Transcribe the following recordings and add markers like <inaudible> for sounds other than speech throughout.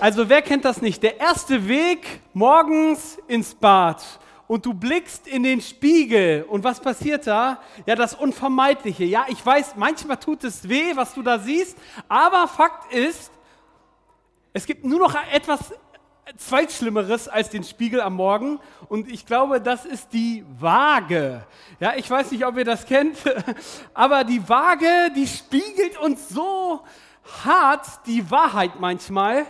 Also wer kennt das nicht? Der erste Weg morgens ins Bad und du blickst in den Spiegel und was passiert da? Ja, das Unvermeidliche. Ja, ich weiß, manchmal tut es weh, was du da siehst, aber Fakt ist, es gibt nur noch etwas Zweitschlimmeres als den Spiegel am Morgen und ich glaube, das ist die Waage. Ja, ich weiß nicht, ob ihr das kennt, <laughs> aber die Waage, die spiegelt uns so hart die Wahrheit manchmal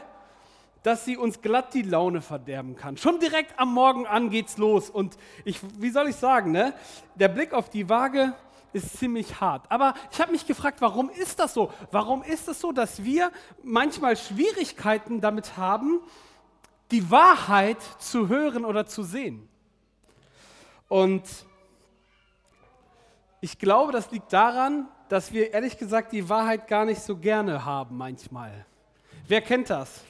dass sie uns glatt die Laune verderben kann. Schon direkt am Morgen an geht's los. Und ich, wie soll ich sagen, ne? der Blick auf die Waage ist ziemlich hart. Aber ich habe mich gefragt, warum ist das so? Warum ist es so, dass wir manchmal Schwierigkeiten damit haben, die Wahrheit zu hören oder zu sehen? Und ich glaube, das liegt daran, dass wir ehrlich gesagt die Wahrheit gar nicht so gerne haben manchmal. Wer kennt das?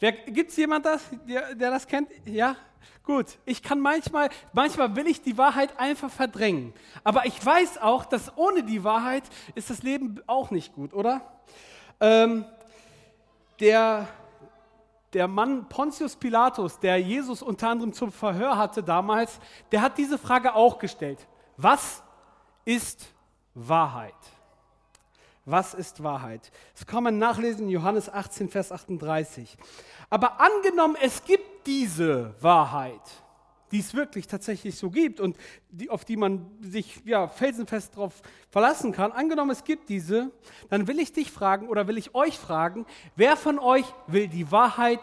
Gibt es jemand das, der, der das kennt? Ja? Gut. Ich kann manchmal, manchmal will ich die Wahrheit einfach verdrängen. Aber ich weiß auch, dass ohne die Wahrheit ist das Leben auch nicht gut, oder? Ähm, der, der Mann Pontius Pilatus, der Jesus unter anderem zum Verhör hatte damals, der hat diese Frage auch gestellt. Was ist Wahrheit? Was ist Wahrheit? Das kann man nachlesen in Johannes 18, Vers 38. Aber angenommen, es gibt diese Wahrheit, die es wirklich tatsächlich so gibt und die, auf die man sich ja, felsenfest darauf verlassen kann, angenommen, es gibt diese, dann will ich dich fragen oder will ich euch fragen, wer von euch will die Wahrheit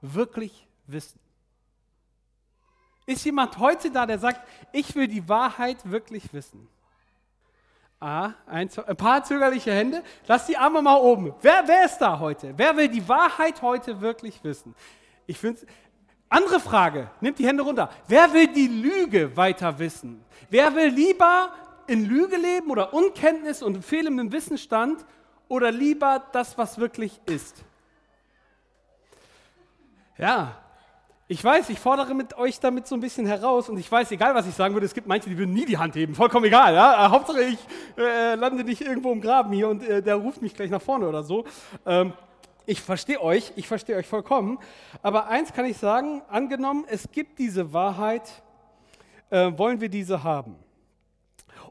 wirklich wissen? Ist jemand heute da, der sagt, ich will die Wahrheit wirklich wissen? Ah, ein, ein, paar zögerliche Hände. Lass die Arme mal oben. Wer, wer ist da heute? Wer will die Wahrheit heute wirklich wissen? Ich finde andere Frage, nimmt die Hände runter. Wer will die Lüge weiter wissen? Wer will lieber in Lüge leben oder Unkenntnis und fehlendem Wissensstand oder lieber das, was wirklich ist? Ja, ich weiß, ich fordere mit euch damit so ein bisschen heraus und ich weiß, egal was ich sagen würde, es gibt manche, die würden nie die Hand heben, vollkommen egal. Ja? Äh, Hauptsache ich äh, lande nicht irgendwo im Graben hier und äh, der ruft mich gleich nach vorne oder so. Ähm, ich verstehe euch, ich verstehe euch vollkommen. Aber eins kann ich sagen, angenommen, es gibt diese Wahrheit, äh, wollen wir diese haben?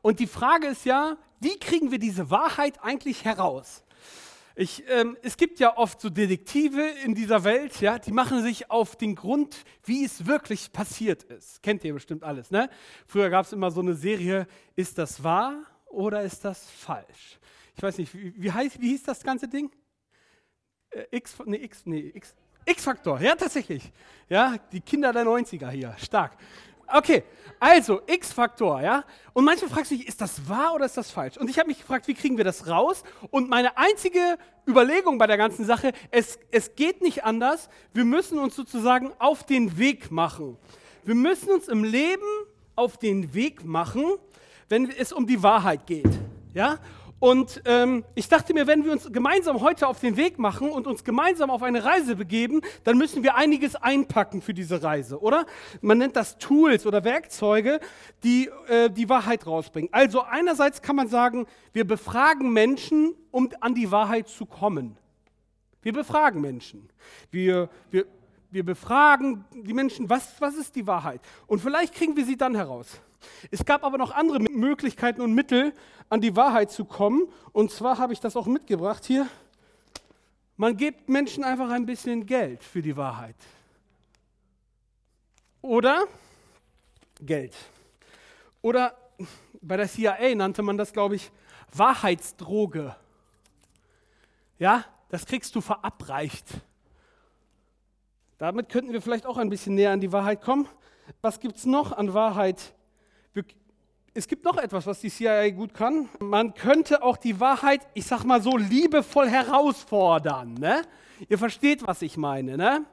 Und die Frage ist ja, wie kriegen wir diese Wahrheit eigentlich heraus? Ich, ähm, es gibt ja oft so Detektive in dieser Welt, ja, die machen sich auf den Grund, wie es wirklich passiert ist. Kennt ihr bestimmt alles, ne? Früher gab es immer so eine Serie, ist das wahr oder ist das falsch? Ich weiß nicht, wie, wie, heißt, wie hieß das ganze Ding? Äh, X, nee, X, nee, X, X-Faktor, ja, tatsächlich. Ja, die Kinder der 90er hier, stark. Okay, also X-Faktor, ja. Und manchmal fragst du dich, ist das wahr oder ist das falsch? Und ich habe mich gefragt, wie kriegen wir das raus? Und meine einzige Überlegung bei der ganzen Sache, es, es geht nicht anders. Wir müssen uns sozusagen auf den Weg machen. Wir müssen uns im Leben auf den Weg machen, wenn es um die Wahrheit geht. Ja? Und ähm, ich dachte mir, wenn wir uns gemeinsam heute auf den Weg machen und uns gemeinsam auf eine Reise begeben, dann müssen wir einiges einpacken für diese Reise, oder? Man nennt das Tools oder Werkzeuge, die äh, die Wahrheit rausbringen. Also einerseits kann man sagen, wir befragen Menschen, um an die Wahrheit zu kommen. Wir befragen Menschen. Wir, wir, wir befragen die Menschen, was, was ist die Wahrheit? Und vielleicht kriegen wir sie dann heraus. Es gab aber noch andere Möglichkeiten und Mittel, an die Wahrheit zu kommen. Und zwar habe ich das auch mitgebracht hier. Man gibt Menschen einfach ein bisschen Geld für die Wahrheit. Oder Geld. Oder bei der CIA nannte man das, glaube ich, Wahrheitsdroge. Ja, das kriegst du verabreicht. Damit könnten wir vielleicht auch ein bisschen näher an die Wahrheit kommen. Was gibt es noch an Wahrheit? Es gibt noch etwas, was die CIA gut kann. Man könnte auch die Wahrheit, ich sag mal so, liebevoll herausfordern. Ne? Ihr versteht, was ich meine. Ne?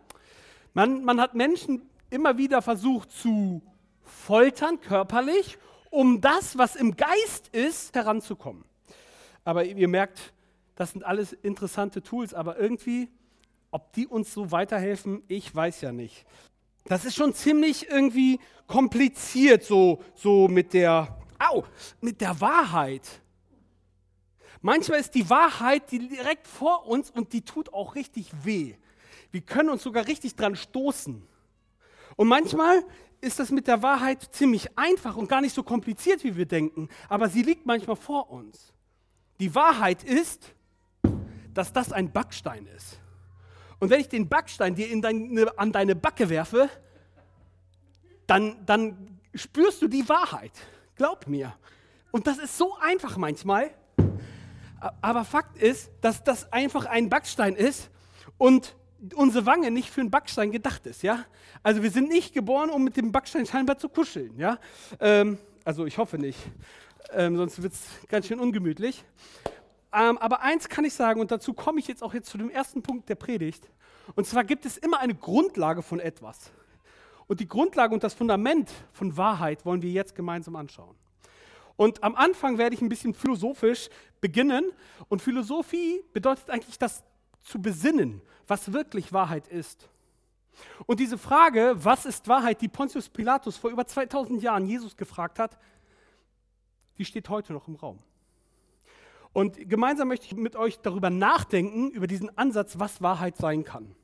Man, man hat Menschen immer wieder versucht zu foltern, körperlich, um das, was im Geist ist, heranzukommen. Aber ihr merkt, das sind alles interessante Tools, aber irgendwie, ob die uns so weiterhelfen, ich weiß ja nicht. Das ist schon ziemlich irgendwie kompliziert, so, so mit der, au, mit der Wahrheit. Manchmal ist die Wahrheit direkt vor uns und die tut auch richtig weh. Wir können uns sogar richtig dran stoßen. Und manchmal ist das mit der Wahrheit ziemlich einfach und gar nicht so kompliziert, wie wir denken, aber sie liegt manchmal vor uns. Die Wahrheit ist, dass das ein Backstein ist. Und wenn ich den Backstein dir in deine, an deine Backe werfe, dann, dann spürst du die Wahrheit. Glaub mir. Und das ist so einfach manchmal. Aber Fakt ist, dass das einfach ein Backstein ist und unsere Wange nicht für einen Backstein gedacht ist. Ja? Also wir sind nicht geboren, um mit dem Backstein scheinbar zu kuscheln. Ja? Ähm, also ich hoffe nicht, ähm, sonst wird es ganz schön ungemütlich. Ähm, aber eins kann ich sagen, und dazu komme ich jetzt auch jetzt zu dem ersten Punkt der Predigt. Und zwar gibt es immer eine Grundlage von etwas. Und die Grundlage und das Fundament von Wahrheit wollen wir jetzt gemeinsam anschauen. Und am Anfang werde ich ein bisschen philosophisch beginnen. Und Philosophie bedeutet eigentlich das zu besinnen, was wirklich Wahrheit ist. Und diese Frage, was ist Wahrheit, die Pontius Pilatus vor über 2000 Jahren Jesus gefragt hat, die steht heute noch im Raum. Und gemeinsam möchte ich mit euch darüber nachdenken, über diesen Ansatz, was Wahrheit sein kann.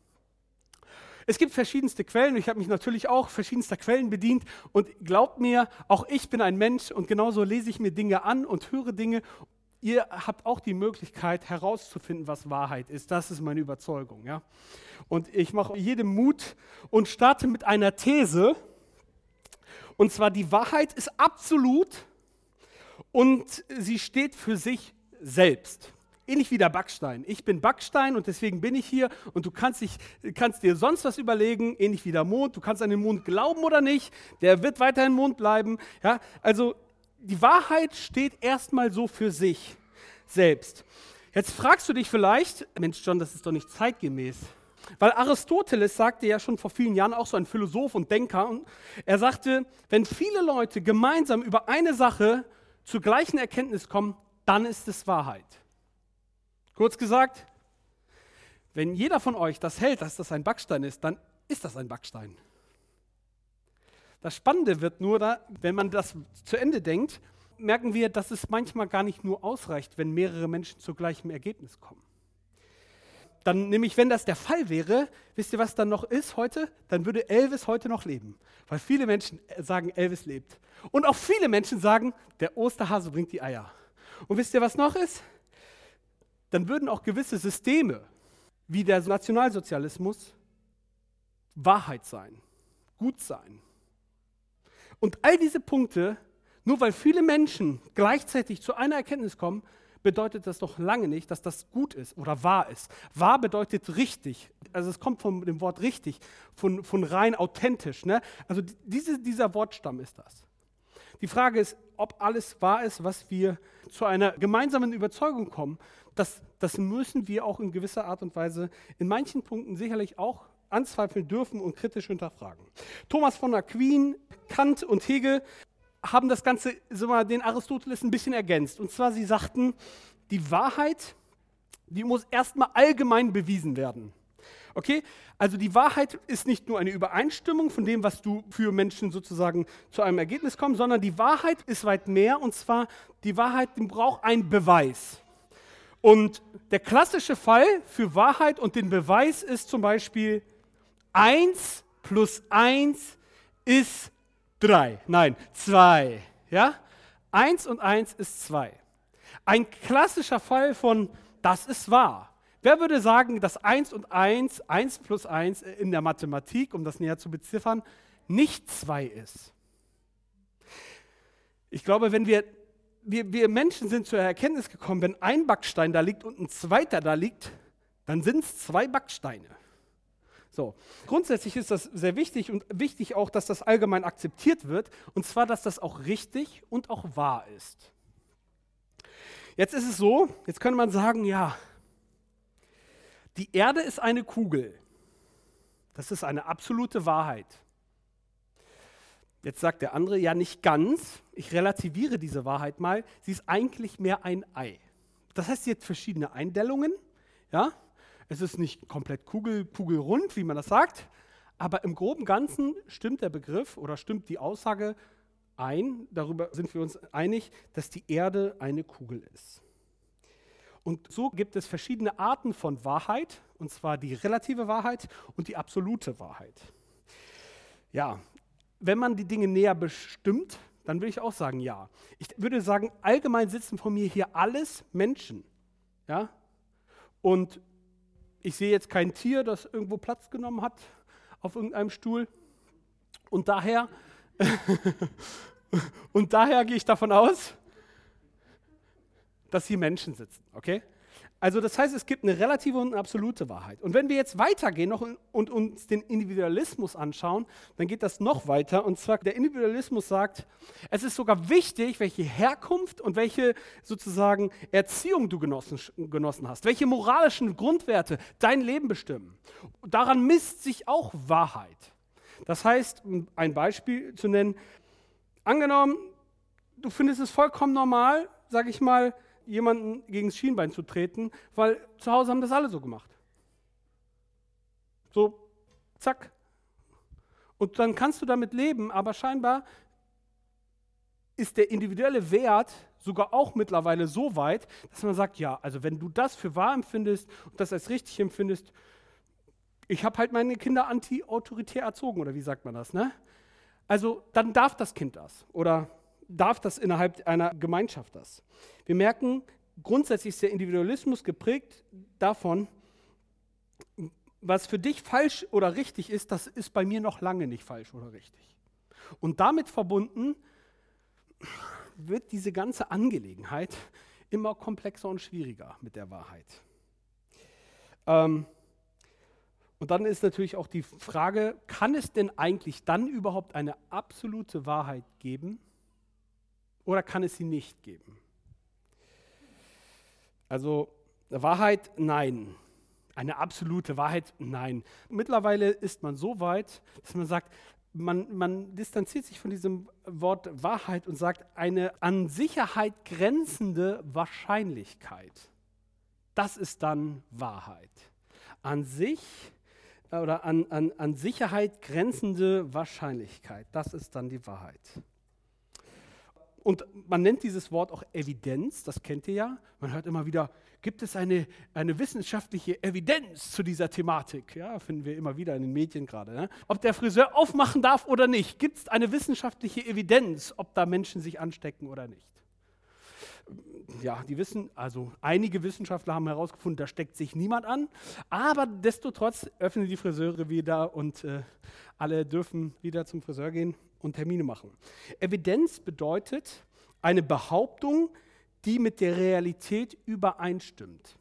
Es gibt verschiedenste Quellen. Ich habe mich natürlich auch verschiedenster Quellen bedient. Und glaubt mir, auch ich bin ein Mensch und genauso lese ich mir Dinge an und höre Dinge. Ihr habt auch die Möglichkeit herauszufinden, was Wahrheit ist. Das ist meine Überzeugung. Ja? Und ich mache jedem Mut und starte mit einer These. Und zwar, die Wahrheit ist absolut und sie steht für sich selbst. Ähnlich wie der Backstein. Ich bin Backstein und deswegen bin ich hier und du kannst, dich, kannst dir sonst was überlegen, ähnlich wie der Mond. Du kannst an den Mond glauben oder nicht, der wird weiterhin Mond bleiben. Ja? Also die Wahrheit steht erstmal so für sich selbst. Jetzt fragst du dich vielleicht, Mensch John, das ist doch nicht zeitgemäß. Weil Aristoteles sagte ja schon vor vielen Jahren, auch so ein Philosoph und Denker, er sagte, wenn viele Leute gemeinsam über eine Sache zur gleichen Erkenntnis kommen, dann ist es Wahrheit. Kurz gesagt, wenn jeder von euch das hält, dass das ein Backstein ist, dann ist das ein Backstein. Das Spannende wird nur da, wenn man das zu Ende denkt, merken wir, dass es manchmal gar nicht nur ausreicht, wenn mehrere Menschen zu gleichem Ergebnis kommen. Dann nämlich, wenn das der Fall wäre, wisst ihr, was dann noch ist heute? Dann würde Elvis heute noch leben. Weil viele Menschen sagen, Elvis lebt. Und auch viele Menschen sagen, der Osterhase bringt die Eier. Und wisst ihr, was noch ist? dann würden auch gewisse Systeme wie der Nationalsozialismus Wahrheit sein, gut sein. Und all diese Punkte, nur weil viele Menschen gleichzeitig zu einer Erkenntnis kommen, bedeutet das doch lange nicht, dass das gut ist oder wahr ist. Wahr bedeutet richtig. Also es kommt von dem Wort richtig, von, von rein authentisch. Ne? Also diese, dieser Wortstamm ist das. Die Frage ist, ob alles wahr ist, was wir zu einer gemeinsamen Überzeugung kommen, das, das müssen wir auch in gewisser Art und Weise in manchen Punkten sicherlich auch anzweifeln dürfen und kritisch hinterfragen. Thomas von Aquin, Kant und Hegel haben das Ganze, so mal, den Aristoteles ein bisschen ergänzt. Und zwar, sie sagten, die Wahrheit, die muss erstmal allgemein bewiesen werden. Okay? Also die Wahrheit ist nicht nur eine Übereinstimmung von dem, was du für Menschen sozusagen zu einem Ergebnis kommst, sondern die Wahrheit ist weit mehr und zwar die Wahrheit die braucht einen Beweis. Und der klassische Fall für Wahrheit und den Beweis ist zum Beispiel 1 plus 1 ist 3. Nein, 2. Ja? 1 und 1 ist 2. Ein klassischer Fall von das ist wahr. Wer würde sagen, dass 1 und 1, 1 plus 1 in der Mathematik, um das näher zu beziffern, nicht 2 ist? Ich glaube, wenn wir wir, wir Menschen sind zur Erkenntnis gekommen, wenn ein Backstein da liegt und ein zweiter da liegt, dann sind es zwei Backsteine. So. Grundsätzlich ist das sehr wichtig und wichtig auch, dass das allgemein akzeptiert wird, und zwar, dass das auch richtig und auch wahr ist. Jetzt ist es so, jetzt könnte man sagen, ja, die Erde ist eine Kugel. Das ist eine absolute Wahrheit. Jetzt sagt der andere, ja nicht ganz, ich relativiere diese Wahrheit mal, sie ist eigentlich mehr ein Ei. Das heißt, sie hat verschiedene Eindellungen, ja, es ist nicht komplett kugel, kugelrund, wie man das sagt, aber im groben Ganzen stimmt der Begriff oder stimmt die Aussage ein, darüber sind wir uns einig, dass die Erde eine Kugel ist. Und so gibt es verschiedene Arten von Wahrheit, und zwar die relative Wahrheit und die absolute Wahrheit. Ja, wenn man die Dinge näher bestimmt, dann würde ich auch sagen, ja. Ich würde sagen, allgemein sitzen von mir hier alles Menschen. Ja? Und ich sehe jetzt kein Tier, das irgendwo Platz genommen hat auf irgendeinem Stuhl. Und daher, <laughs> und daher gehe ich davon aus, dass hier Menschen sitzen, okay? Also das heißt, es gibt eine relative und eine absolute Wahrheit. Und wenn wir jetzt weitergehen noch und uns den Individualismus anschauen, dann geht das noch weiter. Und zwar der Individualismus sagt, es ist sogar wichtig, welche Herkunft und welche sozusagen Erziehung du genossen, genossen hast, welche moralischen Grundwerte dein Leben bestimmen. Daran misst sich auch Wahrheit. Das heißt, um ein Beispiel zu nennen, angenommen, du findest es vollkommen normal, sage ich mal, jemanden gegen das Schienbein zu treten, weil zu Hause haben das alle so gemacht. So, zack. Und dann kannst du damit leben, aber scheinbar ist der individuelle Wert sogar auch mittlerweile so weit, dass man sagt, ja, also wenn du das für wahr empfindest und das als richtig empfindest, ich habe halt meine Kinder anti-autoritär erzogen, oder wie sagt man das, ne? Also dann darf das Kind das. Oder darf das innerhalb einer Gemeinschaft das. Wir merken, grundsätzlich ist der Individualismus geprägt davon, was für dich falsch oder richtig ist, das ist bei mir noch lange nicht falsch oder richtig. Und damit verbunden wird diese ganze Angelegenheit immer komplexer und schwieriger mit der Wahrheit. Ähm, und dann ist natürlich auch die Frage, kann es denn eigentlich dann überhaupt eine absolute Wahrheit geben? Oder kann es sie nicht geben? Also Wahrheit, nein. Eine absolute Wahrheit, nein. Mittlerweile ist man so weit, dass man sagt, man, man, distanziert sich von diesem Wort Wahrheit und sagt, eine an Sicherheit grenzende Wahrscheinlichkeit. Das ist dann Wahrheit. An sich oder an, an, an Sicherheit grenzende Wahrscheinlichkeit, das ist dann die Wahrheit. Und man nennt dieses Wort auch Evidenz, das kennt ihr ja. Man hört immer wieder, gibt es eine, eine wissenschaftliche Evidenz zu dieser Thematik? Ja, finden wir immer wieder in den Medien gerade. Ne? Ob der Friseur aufmachen darf oder nicht, gibt es eine wissenschaftliche Evidenz, ob da Menschen sich anstecken oder nicht? Ja, die wissen, also einige Wissenschaftler haben herausgefunden, da steckt sich niemand an, aber desto trotz öffnen die Friseure wieder und äh, alle dürfen wieder zum Friseur gehen und Termine machen. Evidenz bedeutet eine Behauptung, die mit der Realität übereinstimmt.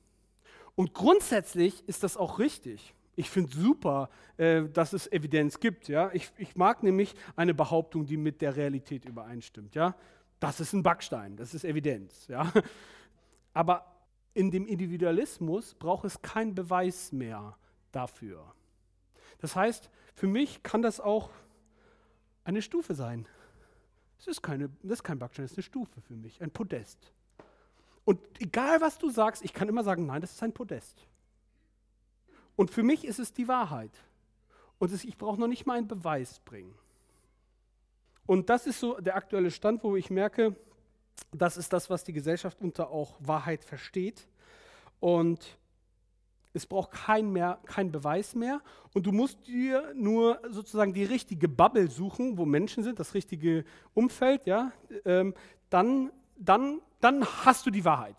Und grundsätzlich ist das auch richtig. Ich finde super, äh, dass es Evidenz gibt. Ja? Ich, ich, mag nämlich eine Behauptung, die mit der Realität übereinstimmt. Ja? Das ist ein Backstein, das ist Evidenz. Ja? Aber in dem Individualismus braucht es keinen Beweis mehr dafür. Das heißt, für mich kann das auch eine Stufe sein. Es ist keine, das ist kein Backstein, das ist eine Stufe für mich, ein Podest. Und egal was du sagst, ich kann immer sagen, nein, das ist ein Podest. Und für mich ist es die Wahrheit. Und ich brauche noch nicht mal einen Beweis bringen. Und das ist so der aktuelle Stand, wo ich merke, das ist das, was die Gesellschaft unter auch Wahrheit versteht. Und es braucht kein, mehr, kein Beweis mehr und du musst dir nur sozusagen die richtige Bubble suchen, wo Menschen sind, das richtige Umfeld, ja, ähm, dann, dann, dann hast du die Wahrheit.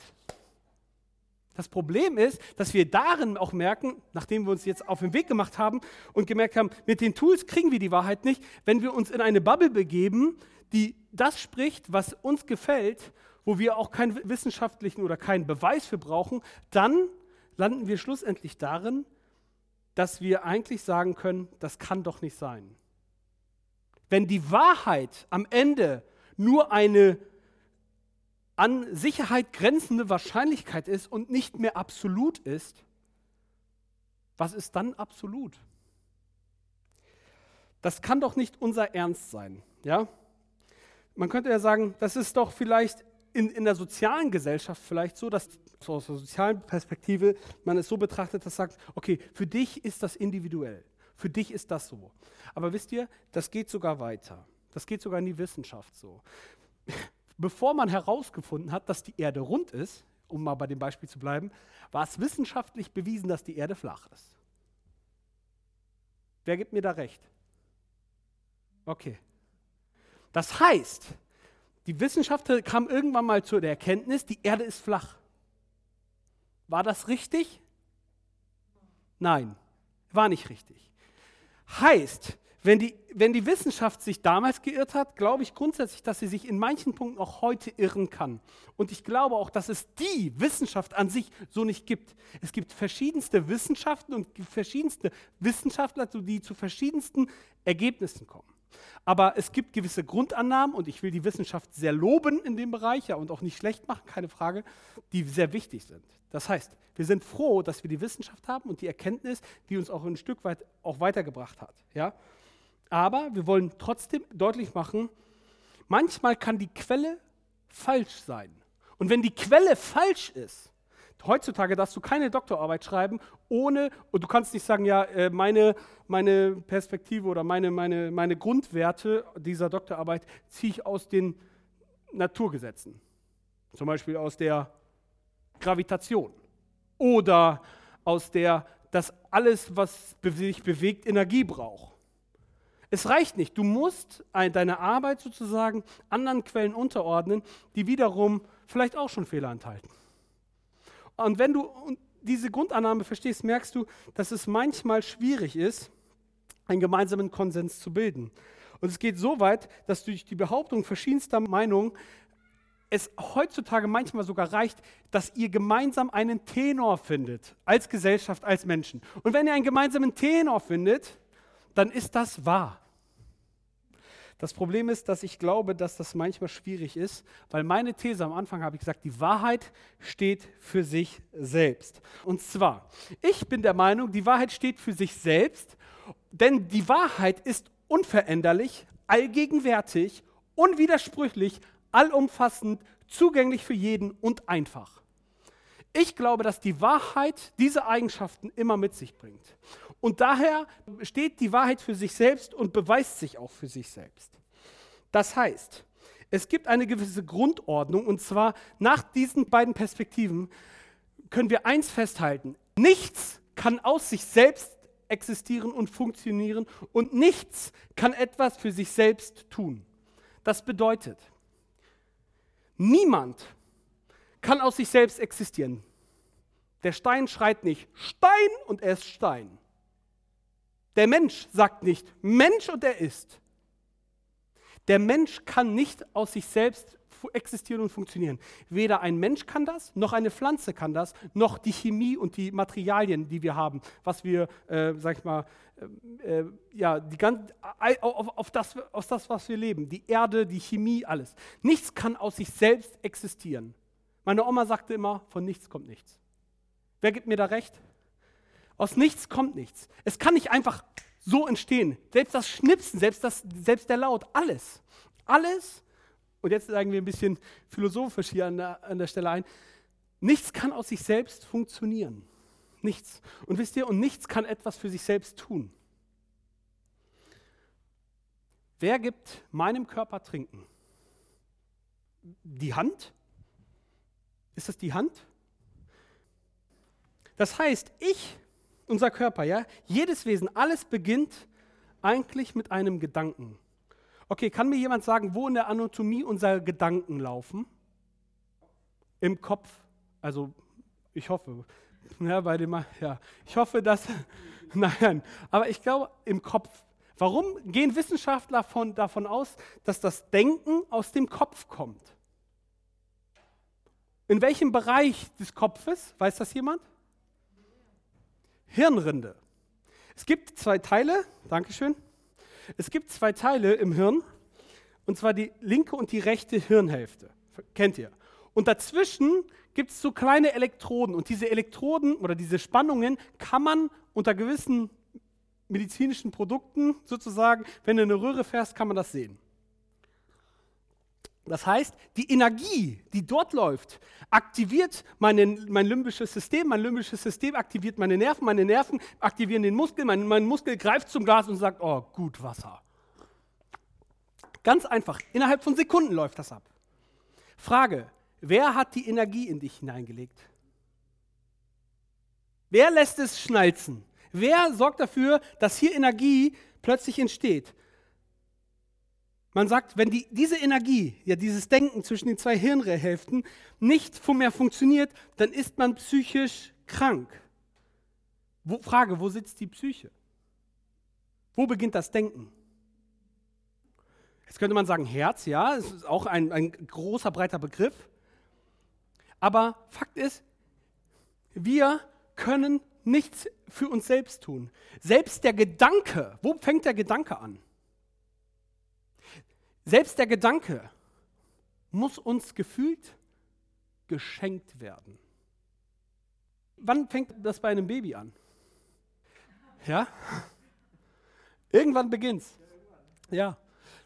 Das Problem ist, dass wir darin auch merken, nachdem wir uns jetzt auf den Weg gemacht haben und gemerkt haben, mit den Tools kriegen wir die Wahrheit nicht, wenn wir uns in eine Bubble begeben, die das spricht, was uns gefällt, wo wir auch keinen wissenschaftlichen oder keinen Beweis für brauchen, dann landen wir schlussendlich darin, dass wir eigentlich sagen können, das kann doch nicht sein. Wenn die Wahrheit am Ende nur eine an Sicherheit grenzende Wahrscheinlichkeit ist und nicht mehr absolut ist, was ist dann absolut? Das kann doch nicht unser Ernst sein, ja? Man könnte ja sagen, das ist doch vielleicht in, in der sozialen Gesellschaft vielleicht so, dass so aus der sozialen Perspektive man es so betrachtet, dass sagt, okay, für dich ist das individuell, für dich ist das so. Aber wisst ihr, das geht sogar weiter. Das geht sogar in die Wissenschaft so. Bevor man herausgefunden hat, dass die Erde rund ist, um mal bei dem Beispiel zu bleiben, war es wissenschaftlich bewiesen, dass die Erde flach ist. Wer gibt mir da recht? Okay. Das heißt, die Wissenschaftler kamen irgendwann mal zu der Erkenntnis, die Erde ist flach. War das richtig? Nein, war nicht richtig. Heißt, wenn die, wenn die Wissenschaft sich damals geirrt hat, glaube ich grundsätzlich, dass sie sich in manchen Punkten auch heute irren kann. Und ich glaube auch, dass es die Wissenschaft an sich so nicht gibt. Es gibt verschiedenste Wissenschaften und verschiedenste Wissenschaftler, die zu verschiedensten Ergebnissen kommen. Aber es gibt gewisse Grundannahmen und ich will die Wissenschaft sehr loben in dem Bereich ja, und auch nicht schlecht machen, keine Frage, die sehr wichtig sind. Das heißt, wir sind froh, dass wir die Wissenschaft haben und die Erkenntnis, die uns auch ein Stück weit auch weitergebracht hat. Ja? Aber wir wollen trotzdem deutlich machen, manchmal kann die Quelle falsch sein. Und wenn die Quelle falsch ist, heutzutage darfst du keine Doktorarbeit schreiben, ohne, und du kannst nicht sagen, ja, äh, meine, meine Perspektive oder meine, meine, meine Grundwerte dieser Doktorarbeit ziehe ich aus den Naturgesetzen. Zum Beispiel aus der Gravitation oder aus der, dass alles, was sich bewegt, Energie braucht. Es reicht nicht. Du musst deine Arbeit sozusagen anderen Quellen unterordnen, die wiederum vielleicht auch schon Fehler enthalten. Und wenn du diese Grundannahme verstehst, merkst du, dass es manchmal schwierig ist, einen gemeinsamen Konsens zu bilden. Und es geht so weit, dass durch die Behauptung verschiedenster Meinungen es heutzutage manchmal sogar reicht, dass ihr gemeinsam einen Tenor findet, als Gesellschaft, als Menschen. Und wenn ihr einen gemeinsamen Tenor findet, dann ist das wahr. Das Problem ist, dass ich glaube, dass das manchmal schwierig ist, weil meine These am Anfang habe ich gesagt, die Wahrheit steht für sich selbst. Und zwar, ich bin der Meinung, die Wahrheit steht für sich selbst, denn die Wahrheit ist unveränderlich, allgegenwärtig, unwidersprüchlich, allumfassend, zugänglich für jeden und einfach. Ich glaube, dass die Wahrheit diese Eigenschaften immer mit sich bringt. Und daher steht die Wahrheit für sich selbst und beweist sich auch für sich selbst. Das heißt, es gibt eine gewisse Grundordnung und zwar nach diesen beiden Perspektiven können wir eins festhalten. Nichts kann aus sich selbst existieren und funktionieren und nichts kann etwas für sich selbst tun. Das bedeutet, niemand kann aus sich selbst existieren. Der Stein schreit nicht Stein und er ist Stein. Der Mensch sagt nicht Mensch und er ist. Der Mensch kann nicht aus sich selbst existieren und funktionieren. Weder ein Mensch kann das, noch eine Pflanze kann das, noch die Chemie und die Materialien, die wir haben, was wir, äh, sag ich mal, äh, äh ja, die ganz, auf, auf, das, aus das, was wir leben, die Erde, die Chemie, alles. Nichts kann aus sich selbst existieren. Meine Oma sagte immer, von nichts kommt nichts. Wer gibt mir da recht? Aus nichts kommt nichts. Es kann nicht einfach so entstehen. Selbst das Schnipsen, selbst, das, selbst der Laut, alles. Alles, und jetzt sagen wir ein bisschen philosophisch hier an der, an der Stelle ein, nichts kann aus sich selbst funktionieren. Nichts. Und wisst ihr, und nichts kann etwas für sich selbst tun. Wer gibt meinem Körper Trinken? Die Hand? Ist das die Hand? Das heißt, ich unser Körper, ja, jedes Wesen, alles beginnt eigentlich mit einem Gedanken. Okay, kann mir jemand sagen, wo in der Anatomie unsere Gedanken laufen? Im Kopf. Also, ich hoffe. Ja, bei dem, ja, ich hoffe, dass. <laughs> Nein, aber ich glaube, im Kopf. Warum gehen Wissenschaftler von, davon aus, dass das Denken aus dem Kopf kommt? In welchem Bereich des Kopfes? Weiß das jemand? Hirnrinde. Es gibt zwei Teile, Dankeschön. Es gibt zwei Teile im Hirn, und zwar die linke und die rechte Hirnhälfte. Kennt ihr? Und dazwischen gibt es so kleine Elektroden. Und diese Elektroden oder diese Spannungen kann man unter gewissen medizinischen Produkten sozusagen, wenn du eine Röhre fährst, kann man das sehen. Das heißt, die Energie, die dort läuft, aktiviert meine, mein limbisches System, mein limbisches System aktiviert meine Nerven, meine Nerven aktivieren den Muskel, mein, mein Muskel greift zum Glas und sagt, oh, gut Wasser. Ganz einfach, innerhalb von Sekunden läuft das ab. Frage, wer hat die Energie in dich hineingelegt? Wer lässt es schnalzen? Wer sorgt dafür, dass hier Energie plötzlich entsteht? Man sagt, wenn die, diese Energie, ja dieses Denken zwischen den zwei Hirnhälften nicht mehr funktioniert, dann ist man psychisch krank. Wo, Frage, wo sitzt die Psyche? Wo beginnt das Denken? Jetzt könnte man sagen, Herz, ja, es ist auch ein, ein großer, breiter Begriff. Aber Fakt ist, wir können nichts für uns selbst tun. Selbst der Gedanke, wo fängt der Gedanke an? Selbst der Gedanke muss uns gefühlt geschenkt werden. Wann fängt das bei einem Baby an? Ja? Irgendwann beginnt's. Ja.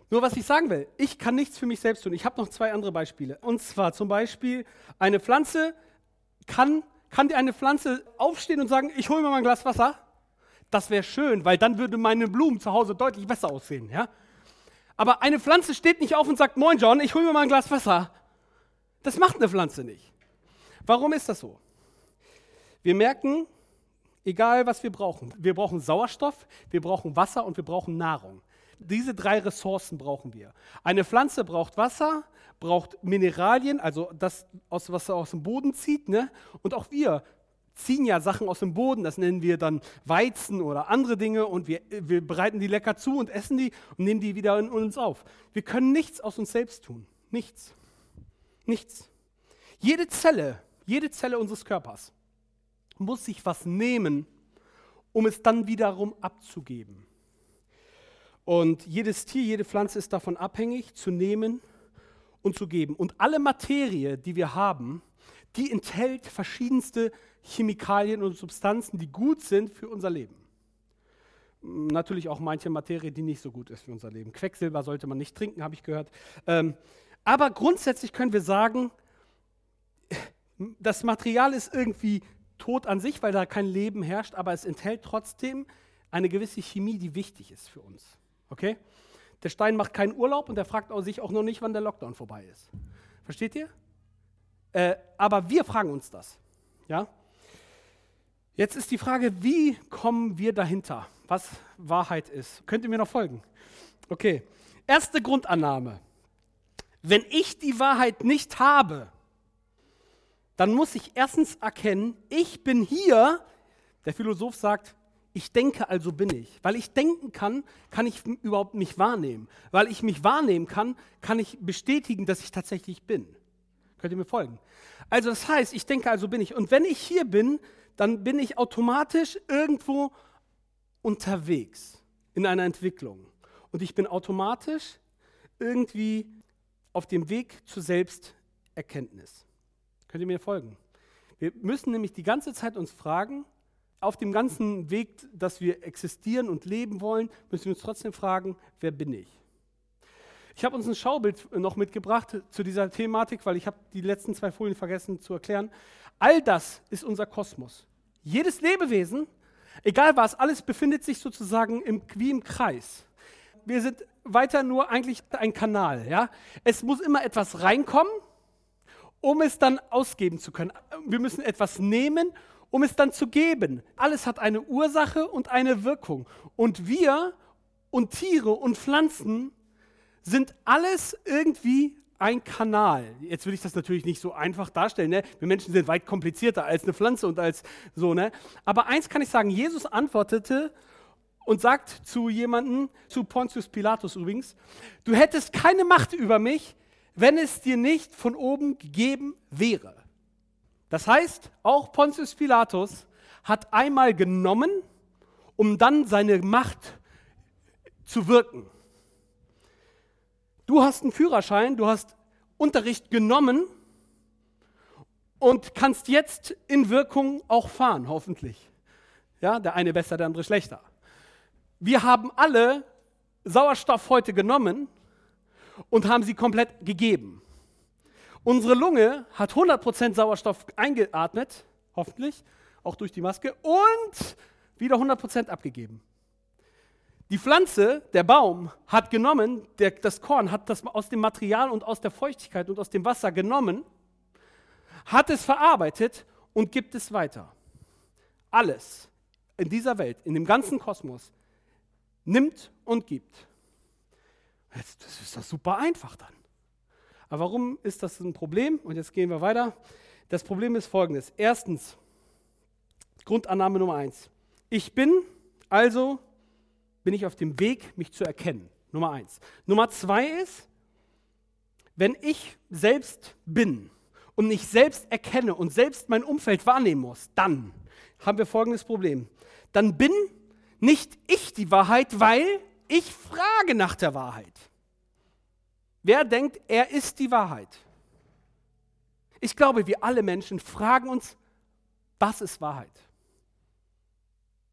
Nur was ich sagen will, ich kann nichts für mich selbst tun. Ich habe noch zwei andere Beispiele. Und zwar zum Beispiel, eine Pflanze kann, kann dir eine Pflanze aufstehen und sagen, ich hole mir mal ein Glas Wasser? Das wäre schön, weil dann würde meine Blumen zu Hause deutlich besser aussehen. Ja? Aber eine Pflanze steht nicht auf und sagt, moin John, ich hole mir mal ein Glas Wasser. Das macht eine Pflanze nicht. Warum ist das so? Wir merken, egal was wir brauchen, wir brauchen Sauerstoff, wir brauchen Wasser und wir brauchen Nahrung. Diese drei Ressourcen brauchen wir. Eine Pflanze braucht Wasser, braucht Mineralien, also das, was er aus dem Boden zieht. Ne? Und auch wir ziehen ja Sachen aus dem Boden, das nennen wir dann Weizen oder andere Dinge und wir, wir bereiten die lecker zu und essen die und nehmen die wieder in uns auf. Wir können nichts aus uns selbst tun. Nichts. Nichts. Jede Zelle, jede Zelle unseres Körpers muss sich was nehmen, um es dann wiederum abzugeben. Und jedes Tier, jede Pflanze ist davon abhängig, zu nehmen und zu geben. Und alle Materie, die wir haben, die enthält verschiedenste Chemikalien und Substanzen, die gut sind für unser Leben. Natürlich auch manche Materie, die nicht so gut ist für unser Leben. Quecksilber sollte man nicht trinken, habe ich gehört. Ähm, aber grundsätzlich können wir sagen, das Material ist irgendwie tot an sich, weil da kein Leben herrscht, aber es enthält trotzdem eine gewisse Chemie, die wichtig ist für uns. Okay? Der Stein macht keinen Urlaub und er fragt sich auch noch nicht, wann der Lockdown vorbei ist. Versteht ihr? Äh, aber wir fragen uns das. Ja? Jetzt ist die Frage, wie kommen wir dahinter, was Wahrheit ist? Könnt ihr mir noch folgen? Okay. Erste Grundannahme. Wenn ich die Wahrheit nicht habe, dann muss ich erstens erkennen, ich bin hier. Der Philosoph sagt, ich denke, also bin ich. Weil ich denken kann, kann ich überhaupt mich wahrnehmen. Weil ich mich wahrnehmen kann, kann ich bestätigen, dass ich tatsächlich bin. Könnt ihr mir folgen? Also das heißt, ich denke, also bin ich. Und wenn ich hier bin, dann bin ich automatisch irgendwo unterwegs in einer Entwicklung. Und ich bin automatisch irgendwie auf dem Weg zur Selbsterkenntnis. Könnt ihr mir folgen? Wir müssen nämlich die ganze Zeit uns fragen, auf dem ganzen Weg, dass wir existieren und leben wollen, müssen wir uns trotzdem fragen, wer bin ich? Ich habe uns ein Schaubild noch mitgebracht zu dieser Thematik, weil ich habe die letzten zwei Folien vergessen zu erklären. All das ist unser Kosmos. Jedes Lebewesen, egal was, alles befindet sich sozusagen im, wie im Kreis. Wir sind weiter nur eigentlich ein Kanal. Ja? Es muss immer etwas reinkommen, um es dann ausgeben zu können. Wir müssen etwas nehmen um es dann zu geben. Alles hat eine Ursache und eine Wirkung. Und wir und Tiere und Pflanzen sind alles irgendwie ein Kanal. Jetzt will ich das natürlich nicht so einfach darstellen. Ne? Wir Menschen sind weit komplizierter als eine Pflanze und als so. Ne? Aber eins kann ich sagen: Jesus antwortete und sagt zu jemandem, zu Pontius Pilatus übrigens, du hättest keine Macht über mich, wenn es dir nicht von oben gegeben wäre. Das heißt, auch Pontius Pilatus hat einmal genommen, um dann seine Macht zu wirken. Du hast einen Führerschein, du hast Unterricht genommen und kannst jetzt in Wirkung auch fahren, hoffentlich. Ja, der eine besser, der andere schlechter. Wir haben alle Sauerstoff heute genommen und haben sie komplett gegeben. Unsere Lunge hat 100% Sauerstoff eingeatmet, hoffentlich, auch durch die Maske, und wieder 100% abgegeben. Die Pflanze, der Baum, hat genommen, der, das Korn hat das aus dem Material und aus der Feuchtigkeit und aus dem Wasser genommen hat es verarbeitet und gibt es weiter. Alles in dieser Welt, in dem ganzen Kosmos, nimmt und gibt. Das ist doch super einfach dann. Aber warum ist das ein Problem? Und jetzt gehen wir weiter. Das Problem ist folgendes. Erstens, Grundannahme Nummer eins. Ich bin, also bin ich auf dem Weg, mich zu erkennen. Nummer eins. Nummer zwei ist, wenn ich selbst bin und mich selbst erkenne und selbst mein Umfeld wahrnehmen muss, dann haben wir folgendes Problem. Dann bin nicht ich die Wahrheit, weil ich frage nach der Wahrheit. Wer denkt, er ist die Wahrheit? Ich glaube, wir alle Menschen fragen uns, was ist Wahrheit?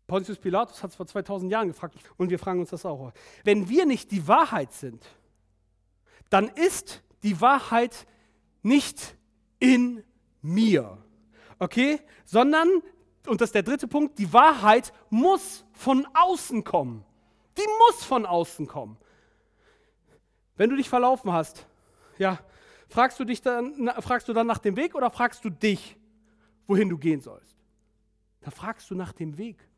Pontius Pilatus hat es vor 2000 Jahren gefragt und wir fragen uns das auch. Wenn wir nicht die Wahrheit sind, dann ist die Wahrheit nicht in mir. Okay? Sondern, und das ist der dritte Punkt, die Wahrheit muss von außen kommen. Die muss von außen kommen. Wenn du dich verlaufen hast, ja, fragst du dich dann, fragst du dann nach dem Weg oder fragst du dich, wohin du gehen sollst? Da fragst du nach dem Weg.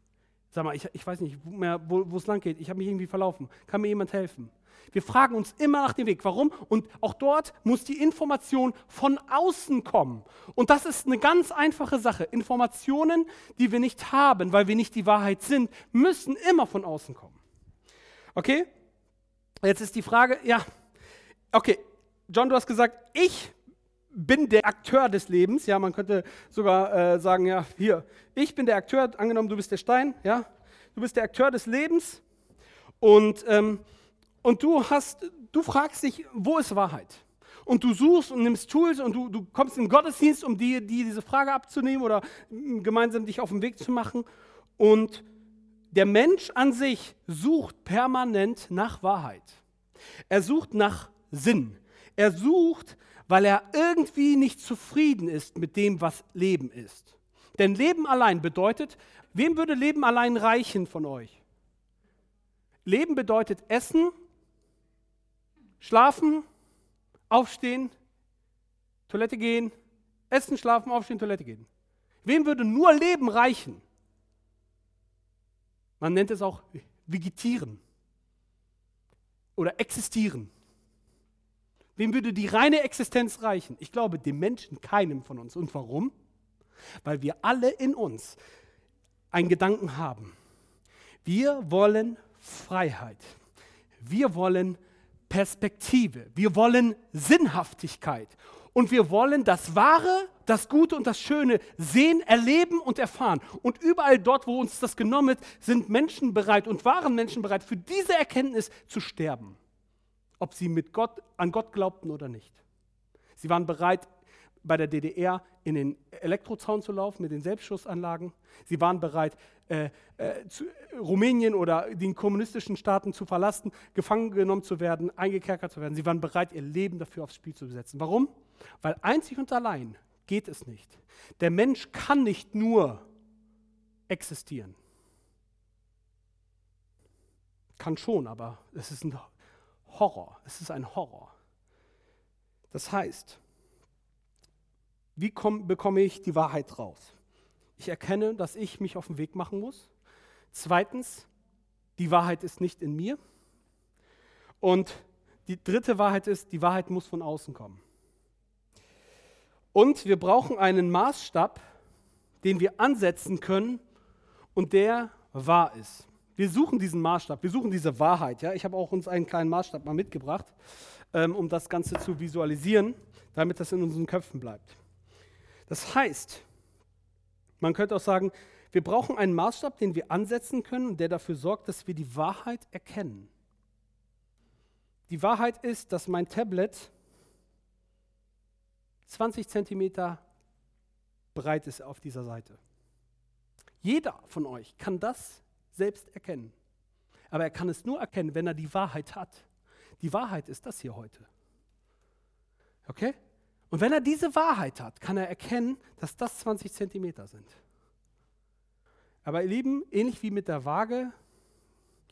Sag mal, ich, ich weiß nicht mehr, wo es lang geht. Ich habe mich irgendwie verlaufen. Kann mir jemand helfen? Wir fragen uns immer nach dem Weg. Warum? Und auch dort muss die Information von außen kommen. Und das ist eine ganz einfache Sache. Informationen, die wir nicht haben, weil wir nicht die Wahrheit sind, müssen immer von außen kommen. Okay? Jetzt ist die Frage, ja, okay, John, du hast gesagt, ich bin der Akteur des Lebens. Ja, man könnte sogar äh, sagen, ja, hier, ich bin der Akteur, angenommen, du bist der Stein, ja, du bist der Akteur des Lebens und, ähm, und du hast, du fragst dich, wo ist Wahrheit? Und du suchst und nimmst Tools und du, du kommst in den Gottesdienst, um dir die, diese Frage abzunehmen oder gemeinsam dich auf den Weg zu machen. Und der Mensch an sich sucht permanent nach Wahrheit. Er sucht nach Sinn. Er sucht weil er irgendwie nicht zufrieden ist mit dem, was Leben ist. Denn Leben allein bedeutet, wem würde Leben allein reichen von euch? Leben bedeutet Essen, Schlafen, Aufstehen, Toilette gehen, Essen, Schlafen, Aufstehen, Toilette gehen. Wem würde nur Leben reichen? Man nennt es auch Vegetieren oder Existieren. Wem würde die reine Existenz reichen? Ich glaube, dem Menschen keinem von uns. Und warum? Weil wir alle in uns einen Gedanken haben. Wir wollen Freiheit. Wir wollen Perspektive. Wir wollen Sinnhaftigkeit. Und wir wollen das Wahre, das Gute und das Schöne sehen, erleben und erfahren. Und überall dort, wo uns das genommen wird, sind Menschen bereit und waren Menschen bereit, für diese Erkenntnis zu sterben ob sie mit Gott, an Gott glaubten oder nicht. Sie waren bereit, bei der DDR in den Elektrozaun zu laufen mit den Selbstschussanlagen. Sie waren bereit, äh, äh, zu, Rumänien oder den kommunistischen Staaten zu verlassen, gefangen genommen zu werden, eingekerkert zu werden. Sie waren bereit, ihr Leben dafür aufs Spiel zu setzen. Warum? Weil einzig und allein geht es nicht. Der Mensch kann nicht nur existieren. Kann schon, aber es ist ein Horror. Es ist ein Horror. Das heißt, wie komm, bekomme ich die Wahrheit raus? Ich erkenne, dass ich mich auf den Weg machen muss. Zweitens, die Wahrheit ist nicht in mir. Und die dritte Wahrheit ist, die Wahrheit muss von außen kommen. Und wir brauchen einen Maßstab, den wir ansetzen können und der wahr ist. Wir suchen diesen Maßstab, wir suchen diese Wahrheit. Ja? Ich habe auch uns einen kleinen Maßstab mal mitgebracht, ähm, um das Ganze zu visualisieren, damit das in unseren Köpfen bleibt. Das heißt, man könnte auch sagen, wir brauchen einen Maßstab, den wir ansetzen können, der dafür sorgt, dass wir die Wahrheit erkennen. Die Wahrheit ist, dass mein Tablet 20 Zentimeter breit ist auf dieser Seite. Jeder von euch kann das selbst erkennen. Aber er kann es nur erkennen, wenn er die Wahrheit hat. Die Wahrheit ist das hier heute. Okay? Und wenn er diese Wahrheit hat, kann er erkennen, dass das 20 Zentimeter sind. Aber ihr Lieben, ähnlich wie mit der Waage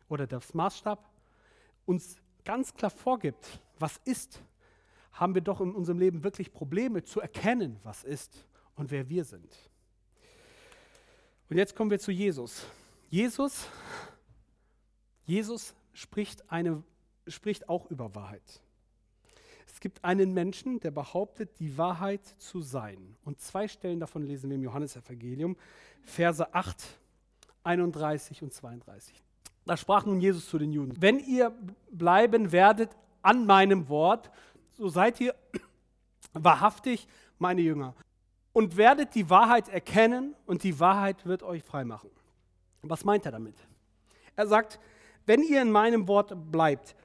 oder das Maßstab uns ganz klar vorgibt, was ist, haben wir doch in unserem Leben wirklich Probleme zu erkennen, was ist und wer wir sind. Und jetzt kommen wir zu Jesus. Jesus, Jesus spricht, eine, spricht auch über Wahrheit. Es gibt einen Menschen, der behauptet, die Wahrheit zu sein. Und zwei Stellen davon lesen wir im Johannesevangelium, Verse 8, 31 und 32. Da sprach nun Jesus zu den Juden, wenn ihr bleiben werdet an meinem Wort, so seid ihr <clears throat> wahrhaftig meine Jünger und werdet die Wahrheit erkennen und die Wahrheit wird euch frei machen. Was meint er damit? Er sagt, wenn ihr in meinem Wort bleibt,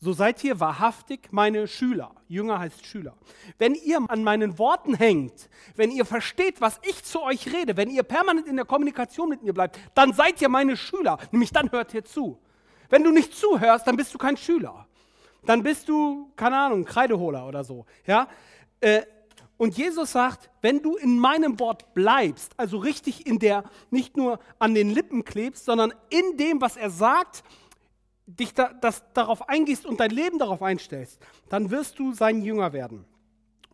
so seid ihr wahrhaftig meine Schüler. Jünger heißt Schüler. Wenn ihr an meinen Worten hängt, wenn ihr versteht, was ich zu euch rede, wenn ihr permanent in der Kommunikation mit mir bleibt, dann seid ihr meine Schüler. Nämlich dann hört ihr zu. Wenn du nicht zuhörst, dann bist du kein Schüler. Dann bist du, keine Ahnung, Kreideholer oder so. Ja? Äh, und Jesus sagt, wenn du in meinem Wort bleibst, also richtig in der, nicht nur an den Lippen klebst, sondern in dem, was er sagt, dich da, das, darauf eingehst und dein Leben darauf einstellst, dann wirst du sein Jünger werden.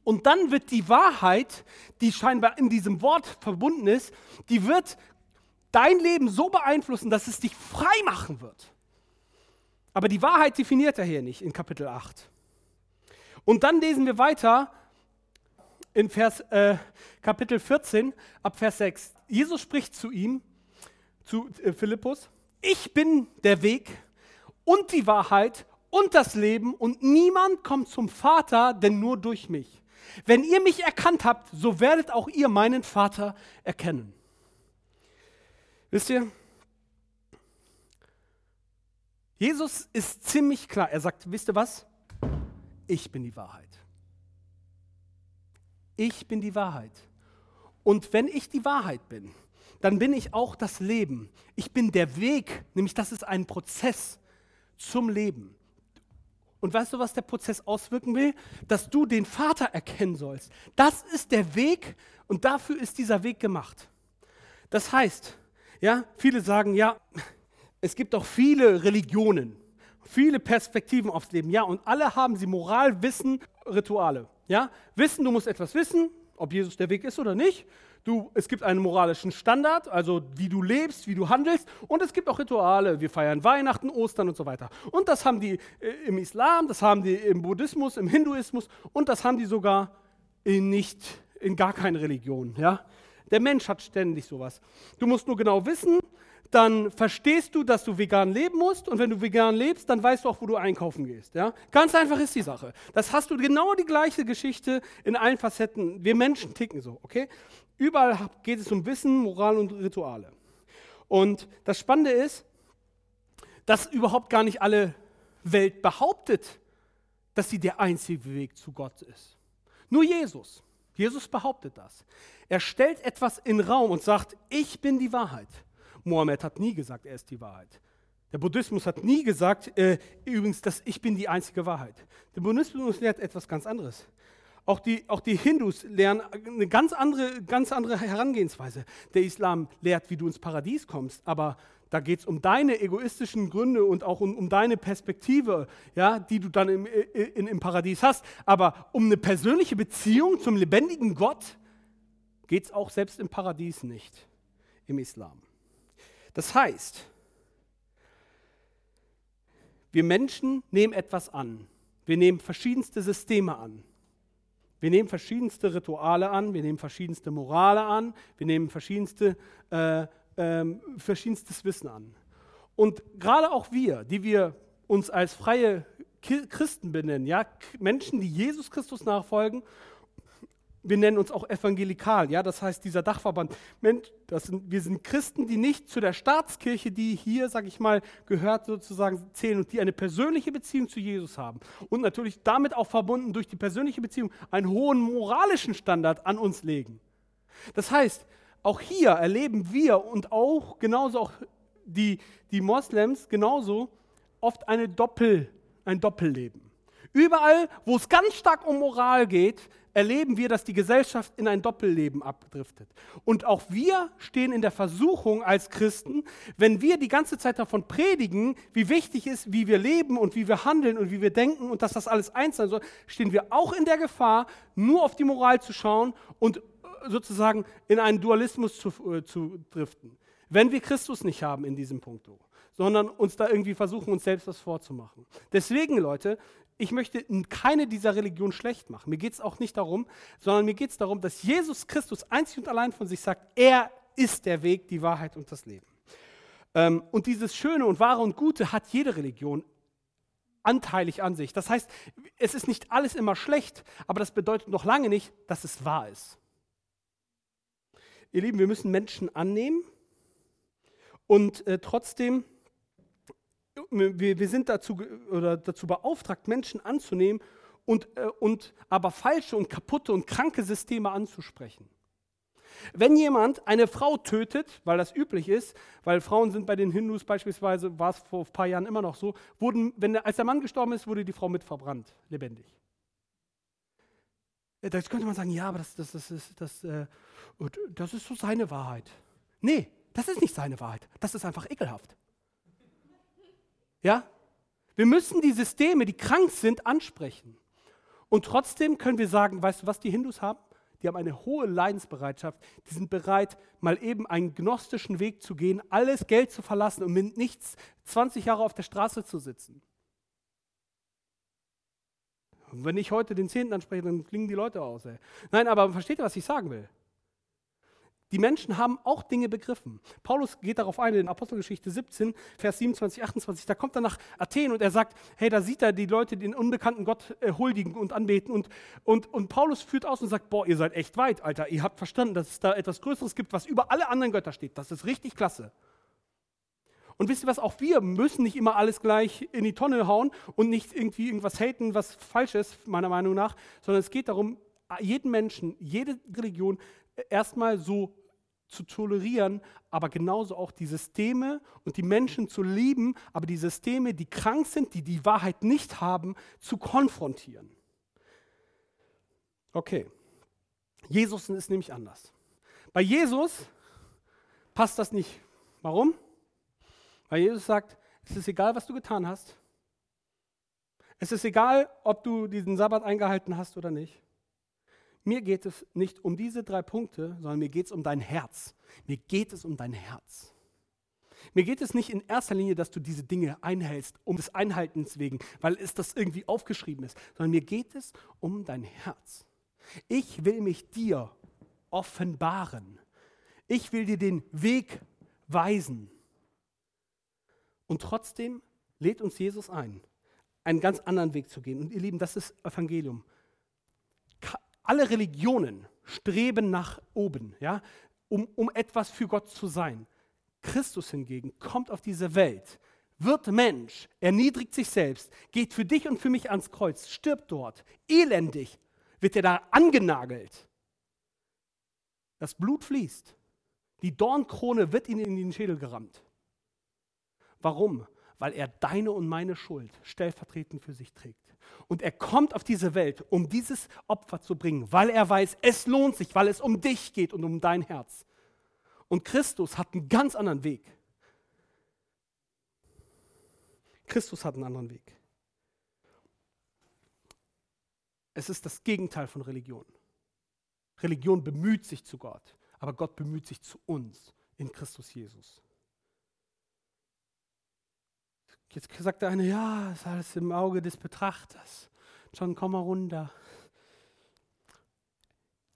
Und dann wird die Wahrheit, die scheinbar in diesem Wort verbunden ist, die wird dein Leben so beeinflussen, dass es dich frei machen wird. Aber die Wahrheit definiert er hier nicht in Kapitel 8. Und dann lesen wir weiter in Vers, äh, Kapitel 14 ab Vers 6. Jesus spricht zu ihm, zu äh, Philippus, ich bin der Weg, und die Wahrheit und das Leben und niemand kommt zum Vater, denn nur durch mich. Wenn ihr mich erkannt habt, so werdet auch ihr meinen Vater erkennen. Wisst ihr? Jesus ist ziemlich klar. Er sagt, wisst ihr was? Ich bin die Wahrheit. Ich bin die Wahrheit. Und wenn ich die Wahrheit bin, dann bin ich auch das Leben. Ich bin der Weg, nämlich das ist ein Prozess zum Leben. Und weißt du, was der Prozess auswirken will? Dass du den Vater erkennen sollst. Das ist der Weg und dafür ist dieser Weg gemacht. Das heißt, ja, viele sagen, ja, es gibt auch viele Religionen, viele Perspektiven aufs Leben, ja, und alle haben sie Moral, Wissen, Rituale. Ja, Wissen, du musst etwas wissen, ob Jesus der Weg ist oder nicht. Du, es gibt einen moralischen Standard, also wie du lebst, wie du handelst. Und es gibt auch Rituale. Wir feiern Weihnachten, Ostern und so weiter. Und das haben die äh, im Islam, das haben die im Buddhismus, im Hinduismus und das haben die sogar in nicht, in gar keine Religion. Ja? Der Mensch hat ständig sowas. Du musst nur genau wissen, dann verstehst du, dass du vegan leben musst und wenn du vegan lebst, dann weißt du auch, wo du einkaufen gehst. Ja? Ganz einfach ist die Sache. Das hast du genau die gleiche Geschichte in allen Facetten. Wir Menschen ticken so, okay? Überall geht es um Wissen, Moral und Rituale. Und das Spannende ist, dass überhaupt gar nicht alle Welt behauptet, dass sie der einzige Weg zu Gott ist. Nur Jesus. Jesus behauptet das. Er stellt etwas in Raum und sagt, ich bin die Wahrheit. Mohammed hat nie gesagt, er ist die Wahrheit. Der Buddhismus hat nie gesagt, äh, übrigens, dass ich bin die einzige Wahrheit. Der Buddhismus lehrt etwas ganz anderes. Auch die, auch die Hindus lernen eine ganz andere, ganz andere Herangehensweise. Der Islam lehrt, wie du ins Paradies kommst, aber da geht es um deine egoistischen Gründe und auch um, um deine Perspektive, ja, die du dann im, in, im Paradies hast. Aber um eine persönliche Beziehung zum lebendigen Gott geht es auch selbst im Paradies nicht, im Islam. Das heißt, wir Menschen nehmen etwas an. Wir nehmen verschiedenste Systeme an. Wir nehmen verschiedenste Rituale an, wir nehmen verschiedenste Morale an, wir nehmen verschiedenste, äh, äh, verschiedenstes Wissen an. Und gerade auch wir, die wir uns als freie Christen benennen, ja, Menschen, die Jesus Christus nachfolgen wir nennen uns auch evangelikal, ja, das heißt dieser Dachverband. Mensch, sind, wir sind Christen, die nicht zu der Staatskirche, die hier, sage ich mal, gehört sozusagen zählen und die eine persönliche Beziehung zu Jesus haben und natürlich damit auch verbunden durch die persönliche Beziehung einen hohen moralischen Standard an uns legen. Das heißt, auch hier erleben wir und auch genauso auch die, die Moslems genauso oft eine Doppel, ein Doppelleben. Überall, wo es ganz stark um Moral geht, erleben wir, dass die Gesellschaft in ein Doppelleben abdriftet. Und auch wir stehen in der Versuchung als Christen, wenn wir die ganze Zeit davon predigen, wie wichtig ist, wie wir leben und wie wir handeln und wie wir denken und dass das alles eins sein soll, stehen wir auch in der Gefahr, nur auf die Moral zu schauen und äh, sozusagen in einen Dualismus zu, äh, zu driften. Wenn wir Christus nicht haben in diesem Punkt, sondern uns da irgendwie versuchen, uns selbst was vorzumachen. Deswegen, Leute, ich möchte keine dieser Religionen schlecht machen. Mir geht es auch nicht darum, sondern mir geht es darum, dass Jesus Christus einzig und allein von sich sagt, er ist der Weg, die Wahrheit und das Leben. Ähm, und dieses Schöne und Wahre und Gute hat jede Religion anteilig an sich. Das heißt, es ist nicht alles immer schlecht, aber das bedeutet noch lange nicht, dass es wahr ist. Ihr Lieben, wir müssen Menschen annehmen und äh, trotzdem wir, wir sind dazu, oder dazu beauftragt, Menschen anzunehmen und, äh, und aber falsche und kaputte und kranke Systeme anzusprechen. Wenn jemand eine Frau tötet, weil das üblich ist, weil Frauen sind bei den Hindus beispielsweise, war es vor ein paar Jahren immer noch so, wurden, wenn, als der Mann gestorben ist, wurde die Frau mit verbrannt, lebendig. Das könnte man sagen, ja, aber das, das, das, ist, das, äh, das ist so seine Wahrheit. Nee, das ist nicht seine Wahrheit. Das ist einfach ekelhaft. Ja? Wir müssen die Systeme, die krank sind, ansprechen. Und trotzdem können wir sagen, weißt du, was die Hindus haben? Die haben eine hohe Leidensbereitschaft. Die sind bereit, mal eben einen gnostischen Weg zu gehen, alles Geld zu verlassen und mit nichts 20 Jahre auf der Straße zu sitzen. Und wenn ich heute den Zehnten anspreche, dann klingen die Leute aus. Ey. Nein, aber versteht ihr, was ich sagen will? Die Menschen haben auch Dinge begriffen. Paulus geht darauf ein in Apostelgeschichte 17, Vers 27, 28. Da kommt er nach Athen und er sagt, hey, da sieht er die Leute, die den unbekannten Gott äh, huldigen und anbeten. Und, und, und Paulus führt aus und sagt, boah, ihr seid echt weit, Alter. Ihr habt verstanden, dass es da etwas Größeres gibt, was über alle anderen Götter steht. Das ist richtig klasse. Und wisst ihr was, auch wir müssen nicht immer alles gleich in die Tonne hauen und nicht irgendwie irgendwas haten, was falsch ist, meiner Meinung nach, sondern es geht darum, jeden Menschen, jede Religion äh, erstmal so zu tolerieren, aber genauso auch die Systeme und die Menschen zu lieben, aber die Systeme, die krank sind, die die Wahrheit nicht haben, zu konfrontieren. Okay, Jesus ist nämlich anders. Bei Jesus passt das nicht. Warum? Weil Jesus sagt, es ist egal, was du getan hast. Es ist egal, ob du diesen Sabbat eingehalten hast oder nicht. Mir geht es nicht um diese drei Punkte, sondern mir geht es um dein Herz. Mir geht es um dein Herz. Mir geht es nicht in erster Linie, dass du diese Dinge einhältst, um des Einhaltens wegen, weil es das irgendwie aufgeschrieben ist, sondern mir geht es um dein Herz. Ich will mich dir offenbaren. Ich will dir den Weg weisen. Und trotzdem lädt uns Jesus ein, einen ganz anderen Weg zu gehen. Und ihr Lieben, das ist Evangelium alle Religionen streben nach oben, ja, um, um etwas für Gott zu sein. Christus hingegen kommt auf diese Welt, wird Mensch, erniedrigt sich selbst, geht für dich und für mich ans Kreuz, stirbt dort, elendig, wird er da angenagelt. Das Blut fließt. Die Dornkrone wird ihm in den Schädel gerammt. Warum? Weil er deine und meine Schuld stellvertretend für sich trägt. Und er kommt auf diese Welt, um dieses Opfer zu bringen, weil er weiß, es lohnt sich, weil es um dich geht und um dein Herz. Und Christus hat einen ganz anderen Weg. Christus hat einen anderen Weg. Es ist das Gegenteil von Religion. Religion bemüht sich zu Gott, aber Gott bemüht sich zu uns in Christus Jesus. Jetzt sagt der eine, ja, ist alles im Auge des Betrachters. John, komm mal runter.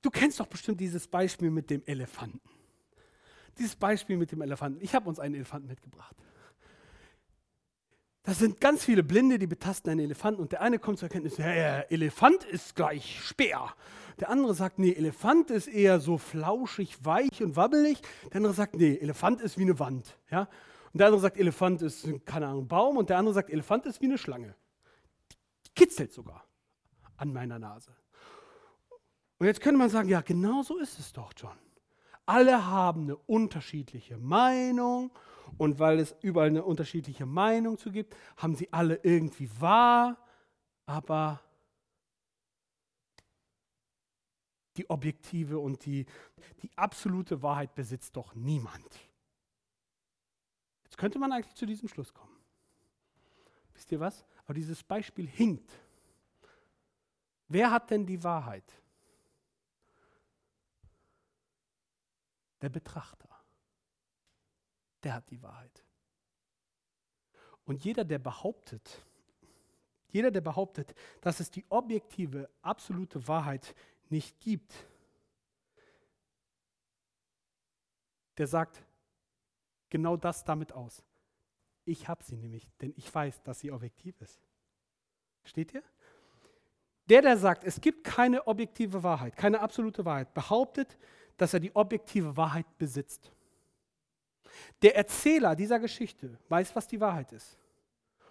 Du kennst doch bestimmt dieses Beispiel mit dem Elefanten. Dieses Beispiel mit dem Elefanten. Ich habe uns einen Elefanten mitgebracht. Da sind ganz viele Blinde, die betasten einen Elefanten und der eine kommt zur Erkenntnis, ja, Elefant ist gleich Speer. Der andere sagt, nee, Elefant ist eher so flauschig, weich und wabbelig. Der andere sagt, nee, Elefant ist wie eine Wand. Ja? Und der andere sagt, Elefant ist, keine Ahnung, Baum. Und der andere sagt, Elefant ist wie eine Schlange. Die kitzelt sogar an meiner Nase. Und jetzt könnte man sagen, ja, genau so ist es doch, John. Alle haben eine unterschiedliche Meinung. Und weil es überall eine unterschiedliche Meinung zu gibt, haben sie alle irgendwie wahr. Aber die objektive und die, die absolute Wahrheit besitzt doch niemand. Könnte man eigentlich zu diesem Schluss kommen. Wisst ihr was? Aber dieses Beispiel hinkt. Wer hat denn die Wahrheit? Der Betrachter. Der hat die Wahrheit. Und jeder, der behauptet, jeder, der behauptet, dass es die objektive, absolute Wahrheit nicht gibt, der sagt genau das damit aus. Ich habe sie nämlich, denn ich weiß, dass sie objektiv ist. Steht ihr? Der, der sagt, es gibt keine objektive Wahrheit, keine absolute Wahrheit, behauptet, dass er die objektive Wahrheit besitzt. Der Erzähler dieser Geschichte weiß, was die Wahrheit ist.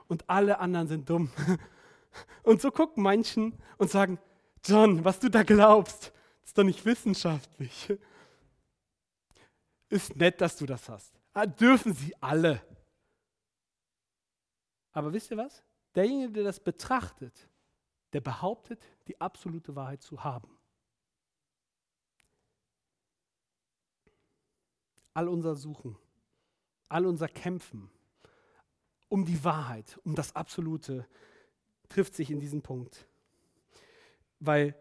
Und alle anderen sind dumm. <laughs> Und so gucken manchen und sagen, John, was du da glaubst, ist doch nicht wissenschaftlich. Ist nett, dass du das hast. Ah, dürfen sie alle. Aber wisst ihr was? Derjenige, der das betrachtet, der behauptet, die absolute Wahrheit zu haben. All unser Suchen, all unser Kämpfen um die Wahrheit, um das Absolute, trifft sich in diesem Punkt. Weil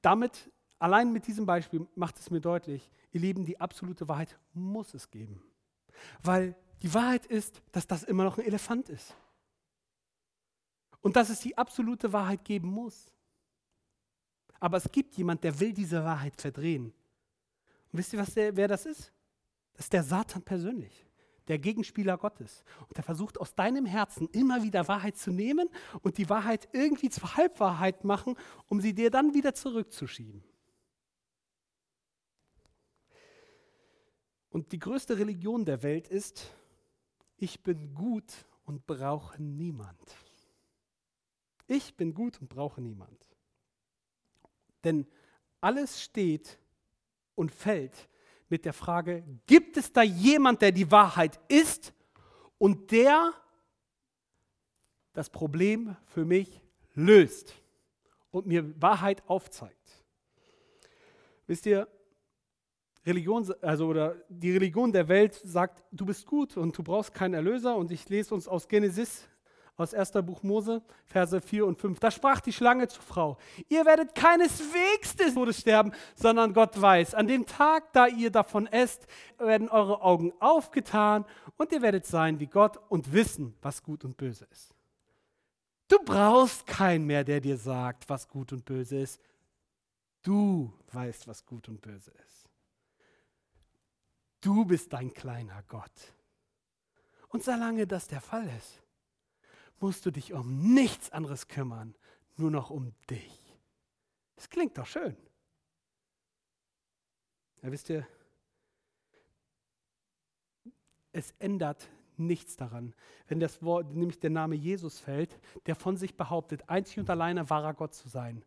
damit, allein mit diesem Beispiel macht es mir deutlich, ihr Lieben, die absolute Wahrheit muss es geben. Weil die Wahrheit ist, dass das immer noch ein Elefant ist. Und dass es die absolute Wahrheit geben muss. Aber es gibt jemand, der will diese Wahrheit verdrehen. Und wisst ihr, was der, wer das ist? Das ist der Satan persönlich der Gegenspieler Gottes. Und er versucht aus deinem Herzen immer wieder Wahrheit zu nehmen und die Wahrheit irgendwie zur Halbwahrheit machen, um sie dir dann wieder zurückzuschieben. Und die größte Religion der Welt ist, ich bin gut und brauche niemand. Ich bin gut und brauche niemand. Denn alles steht und fällt mit der Frage, gibt es da jemand, der die Wahrheit ist und der das Problem für mich löst und mir Wahrheit aufzeigt? Wisst ihr, Religion, also oder die Religion der Welt sagt, du bist gut und du brauchst keinen Erlöser. Und ich lese uns aus Genesis aus 1. Buch Mose, Verse 4 und 5. Da sprach die Schlange zur Frau, ihr werdet keineswegs des Todes sterben, sondern Gott weiß, an dem Tag, da ihr davon esst, werden eure Augen aufgetan und ihr werdet sein wie Gott und wissen, was gut und böse ist. Du brauchst keinen mehr, der dir sagt, was gut und böse ist. Du weißt, was gut und böse ist. Du bist dein kleiner Gott. Und solange das der Fall ist, musst du dich um nichts anderes kümmern, nur noch um dich. Das klingt doch schön. Ja, wisst ihr, es ändert nichts daran, wenn das Wort, nämlich der Name Jesus fällt, der von sich behauptet, einzig und alleine wahrer Gott zu sein.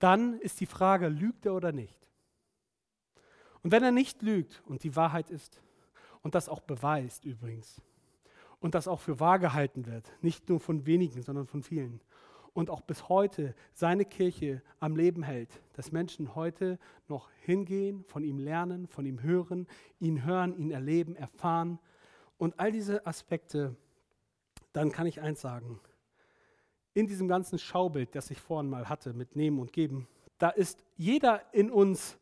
Dann ist die Frage, lügt er oder nicht? Und wenn er nicht lügt und die Wahrheit ist und das auch beweist übrigens, und das auch für wahr gehalten wird, nicht nur von wenigen, sondern von vielen. Und auch bis heute seine Kirche am Leben hält, dass Menschen heute noch hingehen, von ihm lernen, von ihm hören, ihn hören, ihn erleben, erfahren. Und all diese Aspekte, dann kann ich eins sagen. In diesem ganzen Schaubild, das ich vorhin mal hatte mit Nehmen und Geben, da ist jeder in uns,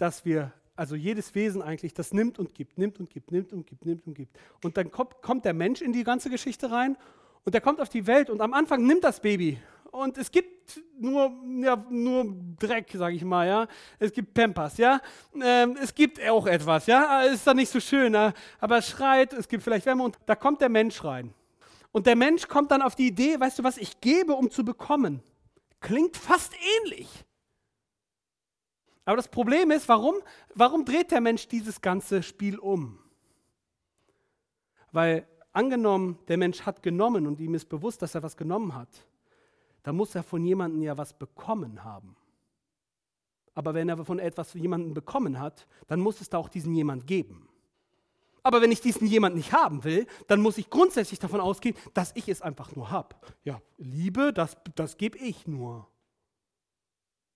dass wir also jedes Wesen eigentlich, das nimmt und gibt, nimmt und gibt, nimmt und gibt, nimmt und gibt. Und dann kommt, der Mensch in die ganze Geschichte rein und der kommt auf die Welt und am Anfang nimmt das Baby. Und es gibt nur, ja, nur Dreck, sage ich mal, ja. Es gibt Pampers, ja. Ähm, es gibt auch etwas, ja. Ist dann nicht so schön, aber es schreit, es gibt vielleicht Wärme und da kommt der Mensch rein. Und der Mensch kommt dann auf die Idee, weißt du was, ich gebe, um zu bekommen. Klingt fast ähnlich. Aber das Problem ist, warum, warum dreht der Mensch dieses ganze Spiel um? Weil angenommen, der Mensch hat genommen und ihm ist bewusst, dass er was genommen hat, dann muss er von jemandem ja was bekommen haben. Aber wenn er von etwas jemanden bekommen hat, dann muss es da auch diesen jemand geben. Aber wenn ich diesen jemand nicht haben will, dann muss ich grundsätzlich davon ausgehen, dass ich es einfach nur habe. Ja, Liebe, das, das gebe ich nur.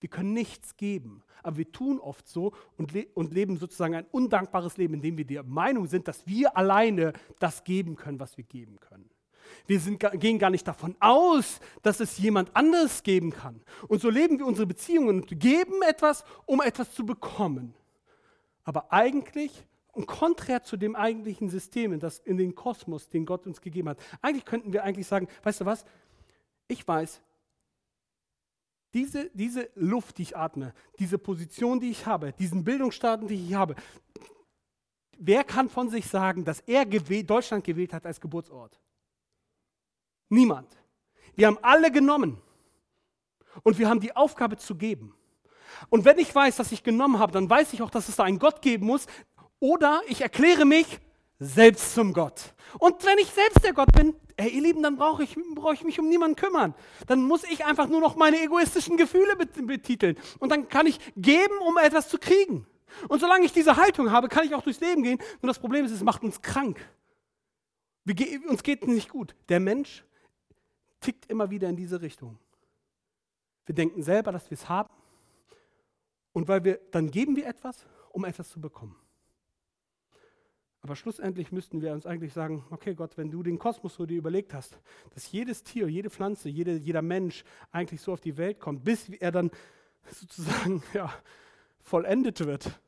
Wir können nichts geben, aber wir tun oft so und, le und leben sozusagen ein undankbares Leben, indem wir der Meinung sind, dass wir alleine das geben können, was wir geben können. Wir sind, gehen gar nicht davon aus, dass es jemand anderes geben kann. Und so leben wir unsere Beziehungen und geben etwas, um etwas zu bekommen. Aber eigentlich und konträr zu dem eigentlichen System, in, das, in den Kosmos, den Gott uns gegeben hat. Eigentlich könnten wir eigentlich sagen, weißt du was, ich weiß, diese, diese Luft, die ich atme, diese Position, die ich habe, diesen Bildungsstaat, den ich habe, wer kann von sich sagen, dass er gewählt, Deutschland gewählt hat als Geburtsort? Niemand. Wir haben alle genommen und wir haben die Aufgabe zu geben. Und wenn ich weiß, dass ich genommen habe, dann weiß ich auch, dass es da einen Gott geben muss. Oder ich erkläre mich selbst zum Gott. Und wenn ich selbst der Gott bin, ey, ihr Lieben, dann brauche ich, brauch ich mich um niemanden kümmern. Dann muss ich einfach nur noch meine egoistischen Gefühle betiteln. Und dann kann ich geben, um etwas zu kriegen. Und solange ich diese Haltung habe, kann ich auch durchs Leben gehen. Nur das Problem ist, es macht uns krank. Wir, uns geht es nicht gut. Der Mensch tickt immer wieder in diese Richtung. Wir denken selber, dass wir es haben. Und weil wir, dann geben wir etwas, um etwas zu bekommen. Aber schlussendlich müssten wir uns eigentlich sagen, okay Gott, wenn du den Kosmos so dir überlegt hast, dass jedes Tier, jede Pflanze, jede, jeder Mensch eigentlich so auf die Welt kommt, bis er dann sozusagen <laughs> ja, vollendet wird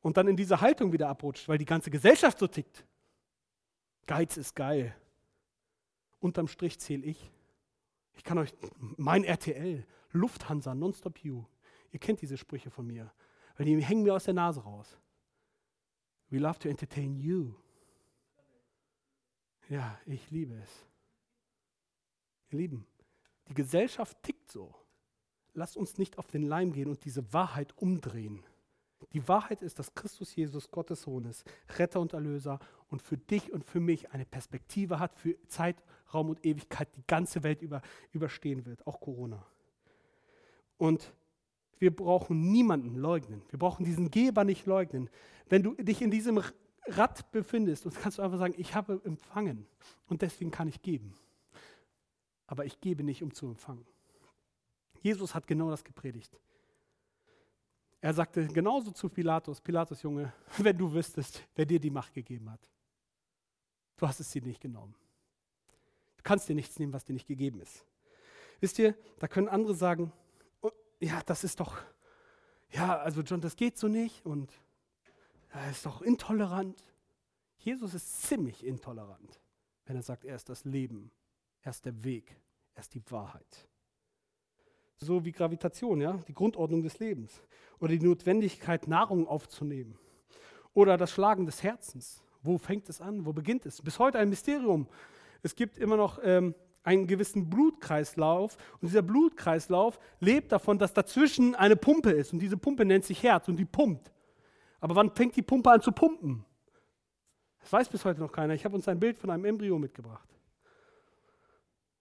und dann in diese Haltung wieder abrutscht, weil die ganze Gesellschaft so tickt. Geiz ist geil. Unterm Strich zähle ich. Ich kann euch, mein RTL, Lufthansa, Nonstop You. Ihr kennt diese Sprüche von mir, weil die hängen mir aus der Nase raus. We love to entertain you. Ja, ich liebe es. Ihr Lieben, die Gesellschaft tickt so. Lasst uns nicht auf den Leim gehen und diese Wahrheit umdrehen. Die Wahrheit ist, dass Christus Jesus Gottes Sohn ist, Retter und Erlöser und für dich und für mich eine Perspektive hat, für Zeit, Raum und Ewigkeit die ganze Welt über, überstehen wird, auch Corona. Und wir brauchen niemanden leugnen. Wir brauchen diesen Geber nicht leugnen. Wenn du dich in diesem Rad befindest, und kannst du einfach sagen, ich habe empfangen und deswegen kann ich geben. Aber ich gebe nicht, um zu empfangen. Jesus hat genau das gepredigt. Er sagte genauso zu Pilatus, Pilatus Junge, <laughs> wenn du wüsstest, wer dir die Macht gegeben hat. Du hast es dir nicht genommen. Du kannst dir nichts nehmen, was dir nicht gegeben ist. Wisst ihr, da können andere sagen, ja, das ist doch, ja, also John, das geht so nicht und er ist doch intolerant. Jesus ist ziemlich intolerant, wenn er sagt, er ist das Leben, er ist der Weg, er ist die Wahrheit. So wie Gravitation, ja, die Grundordnung des Lebens oder die Notwendigkeit, Nahrung aufzunehmen oder das Schlagen des Herzens. Wo fängt es an? Wo beginnt es? Bis heute ein Mysterium. Es gibt immer noch ähm, einen gewissen Blutkreislauf. Und dieser Blutkreislauf lebt davon, dass dazwischen eine Pumpe ist. Und diese Pumpe nennt sich Herz und die pumpt. Aber wann fängt die Pumpe an zu pumpen? Das weiß bis heute noch keiner. Ich habe uns ein Bild von einem Embryo mitgebracht.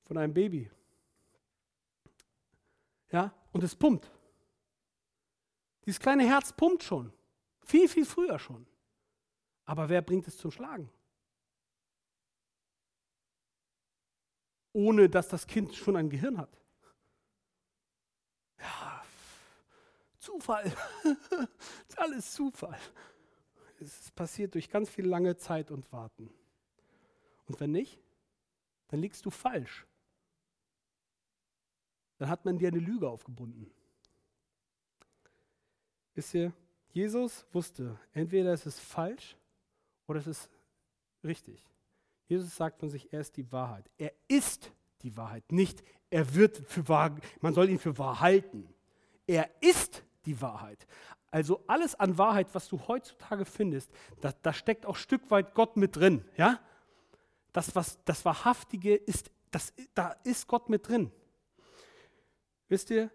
Von einem Baby. Ja, und es pumpt. Dieses kleine Herz pumpt schon. Viel, viel früher schon. Aber wer bringt es zum Schlagen? Ohne dass das Kind schon ein Gehirn hat. Ja, Zufall. <laughs> ist alles Zufall. Es passiert durch ganz viel lange Zeit und Warten. Und wenn nicht, dann liegst du falsch. Dann hat man dir eine Lüge aufgebunden. Wisst ihr, Jesus wusste, entweder es ist falsch oder es ist richtig. Jesus sagt von sich, er ist die Wahrheit. Er ist die Wahrheit, nicht er wird für wahr, man soll ihn für wahr halten. Er ist die Wahrheit. Also alles an Wahrheit, was du heutzutage findest, da, da steckt auch ein Stück weit Gott mit drin. Ja? Das, was, das Wahrhaftige ist, das, da ist Gott mit drin. Wisst ihr,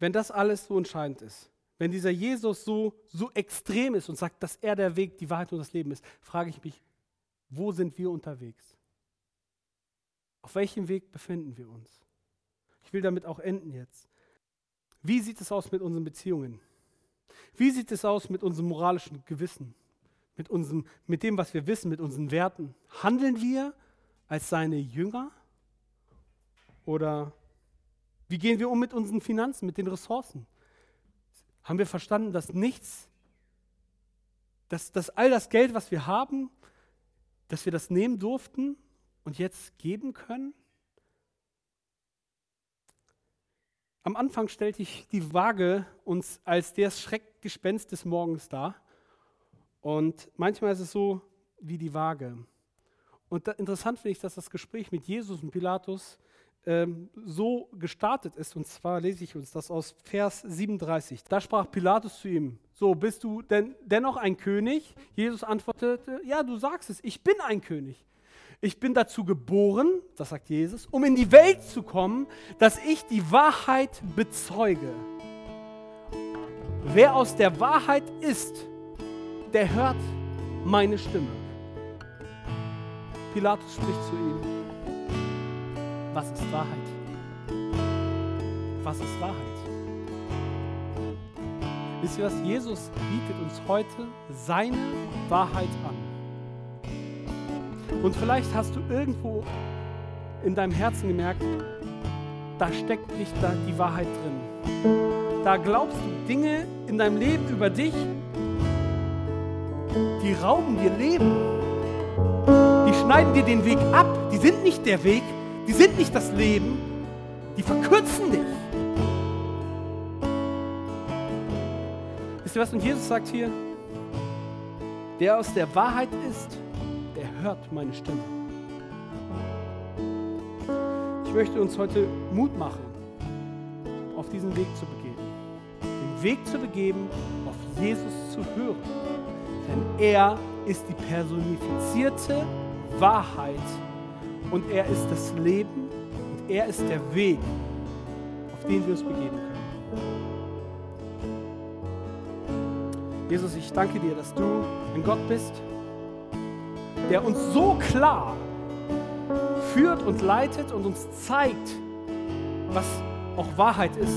wenn das alles so entscheidend ist, wenn dieser Jesus so, so extrem ist und sagt, dass er der Weg, die Wahrheit und das Leben ist, frage ich mich, wo sind wir unterwegs? Auf welchem Weg befinden wir uns? Ich will damit auch enden jetzt. Wie sieht es aus mit unseren Beziehungen? Wie sieht es aus mit unserem moralischen Gewissen? Mit, unserem, mit dem, was wir wissen, mit unseren Werten? Handeln wir als seine Jünger? Oder Wie gehen wir um mit unseren Finanzen, mit den Ressourcen? Haben wir verstanden, dass nichts, dass, dass all das Geld, was wir haben, dass wir das nehmen durften und jetzt geben können? Am Anfang stellte ich die Waage uns als das Schreckgespenst des Morgens dar. Und manchmal ist es so wie die Waage. Und da, interessant finde ich, dass das Gespräch mit Jesus und Pilatus ähm, so gestartet ist. Und zwar lese ich uns das aus Vers 37. Da sprach Pilatus zu ihm, so bist du denn dennoch ein König? Jesus antwortete, ja, du sagst es, ich bin ein König. Ich bin dazu geboren, das sagt Jesus, um in die Welt zu kommen, dass ich die Wahrheit bezeuge. Wer aus der Wahrheit ist, der hört meine Stimme. Pilatus spricht zu ihm. Was ist Wahrheit? Was ist Wahrheit? Wisst ihr was? Jesus bietet uns heute seine Wahrheit an. Und vielleicht hast du irgendwo in deinem Herzen gemerkt, da steckt nicht da die Wahrheit drin. Da glaubst du Dinge in deinem Leben über dich, die rauben dir Leben. Die schneiden dir den Weg ab. Die sind nicht der Weg, die sind nicht das Leben, die verkürzen dich. Wisst ihr was? Und Jesus sagt hier, der aus der Wahrheit ist, der hört meine Stimme. Ich möchte uns heute Mut machen, auf diesen Weg zu begeben. Den Weg zu begeben, auf Jesus zu hören. Denn er ist die personifizierte Wahrheit und er ist das Leben und er ist der Weg, auf den wir uns begeben können. Jesus, ich danke dir, dass du ein Gott bist, der uns so klar führt und leitet und uns zeigt, was auch Wahrheit ist.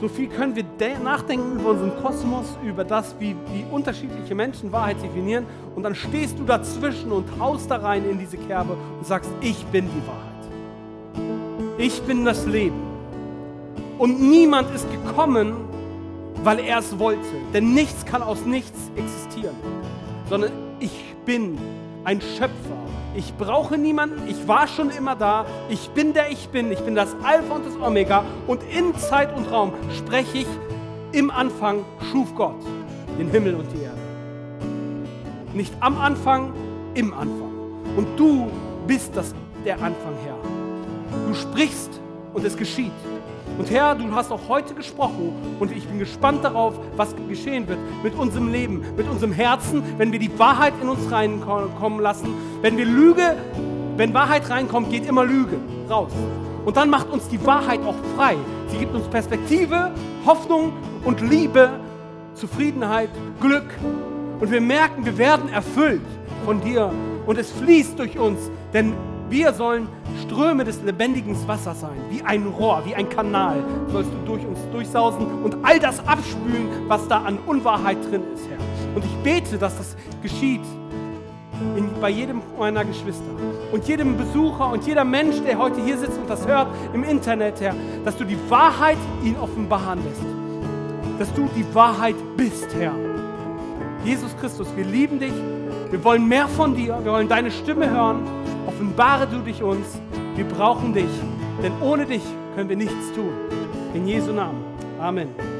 So viel können wir nachdenken über unseren Kosmos, über das, wie, wie unterschiedliche Menschen Wahrheit definieren. Und dann stehst du dazwischen und haust da rein in diese Kerbe und sagst, ich bin die Wahrheit. Ich bin das Leben. Und niemand ist gekommen, weil er es wollte. Denn nichts kann aus nichts existieren. Sondern ich bin ein Schöpfer. Ich brauche niemanden, ich war schon immer da, ich bin der ich bin, ich bin das Alpha und das Omega und in Zeit und Raum spreche ich, im Anfang schuf Gott den Himmel und die Erde. Nicht am Anfang, im Anfang. Und du bist das, der Anfang, Herr. Du sprichst und es geschieht. Und Herr, du hast auch heute gesprochen und ich bin gespannt darauf, was geschehen wird mit unserem Leben, mit unserem Herzen, wenn wir die Wahrheit in uns reinkommen lassen. Wenn wir Lüge, wenn Wahrheit reinkommt, geht immer Lüge raus. Und dann macht uns die Wahrheit auch frei. Sie gibt uns Perspektive, Hoffnung und Liebe, Zufriedenheit, Glück. Und wir merken, wir werden erfüllt von dir und es fließt durch uns, denn wir sollen Ströme des lebendigen Wassers sein, wie ein Rohr, wie ein Kanal sollst du durch uns durchsausen und all das abspülen, was da an Unwahrheit drin ist, Herr. Und ich bete, dass das geschieht in, bei jedem meiner Geschwister und jedem Besucher und jeder Mensch, der heute hier sitzt und das hört im Internet, Herr, dass du die Wahrheit ihn offenbaren lässt. Dass du die Wahrheit bist, Herr. Jesus Christus, wir lieben dich, wir wollen mehr von dir, wir wollen deine Stimme hören. Offenbare du dich uns, wir brauchen dich, denn ohne dich können wir nichts tun. In Jesu Namen. Amen.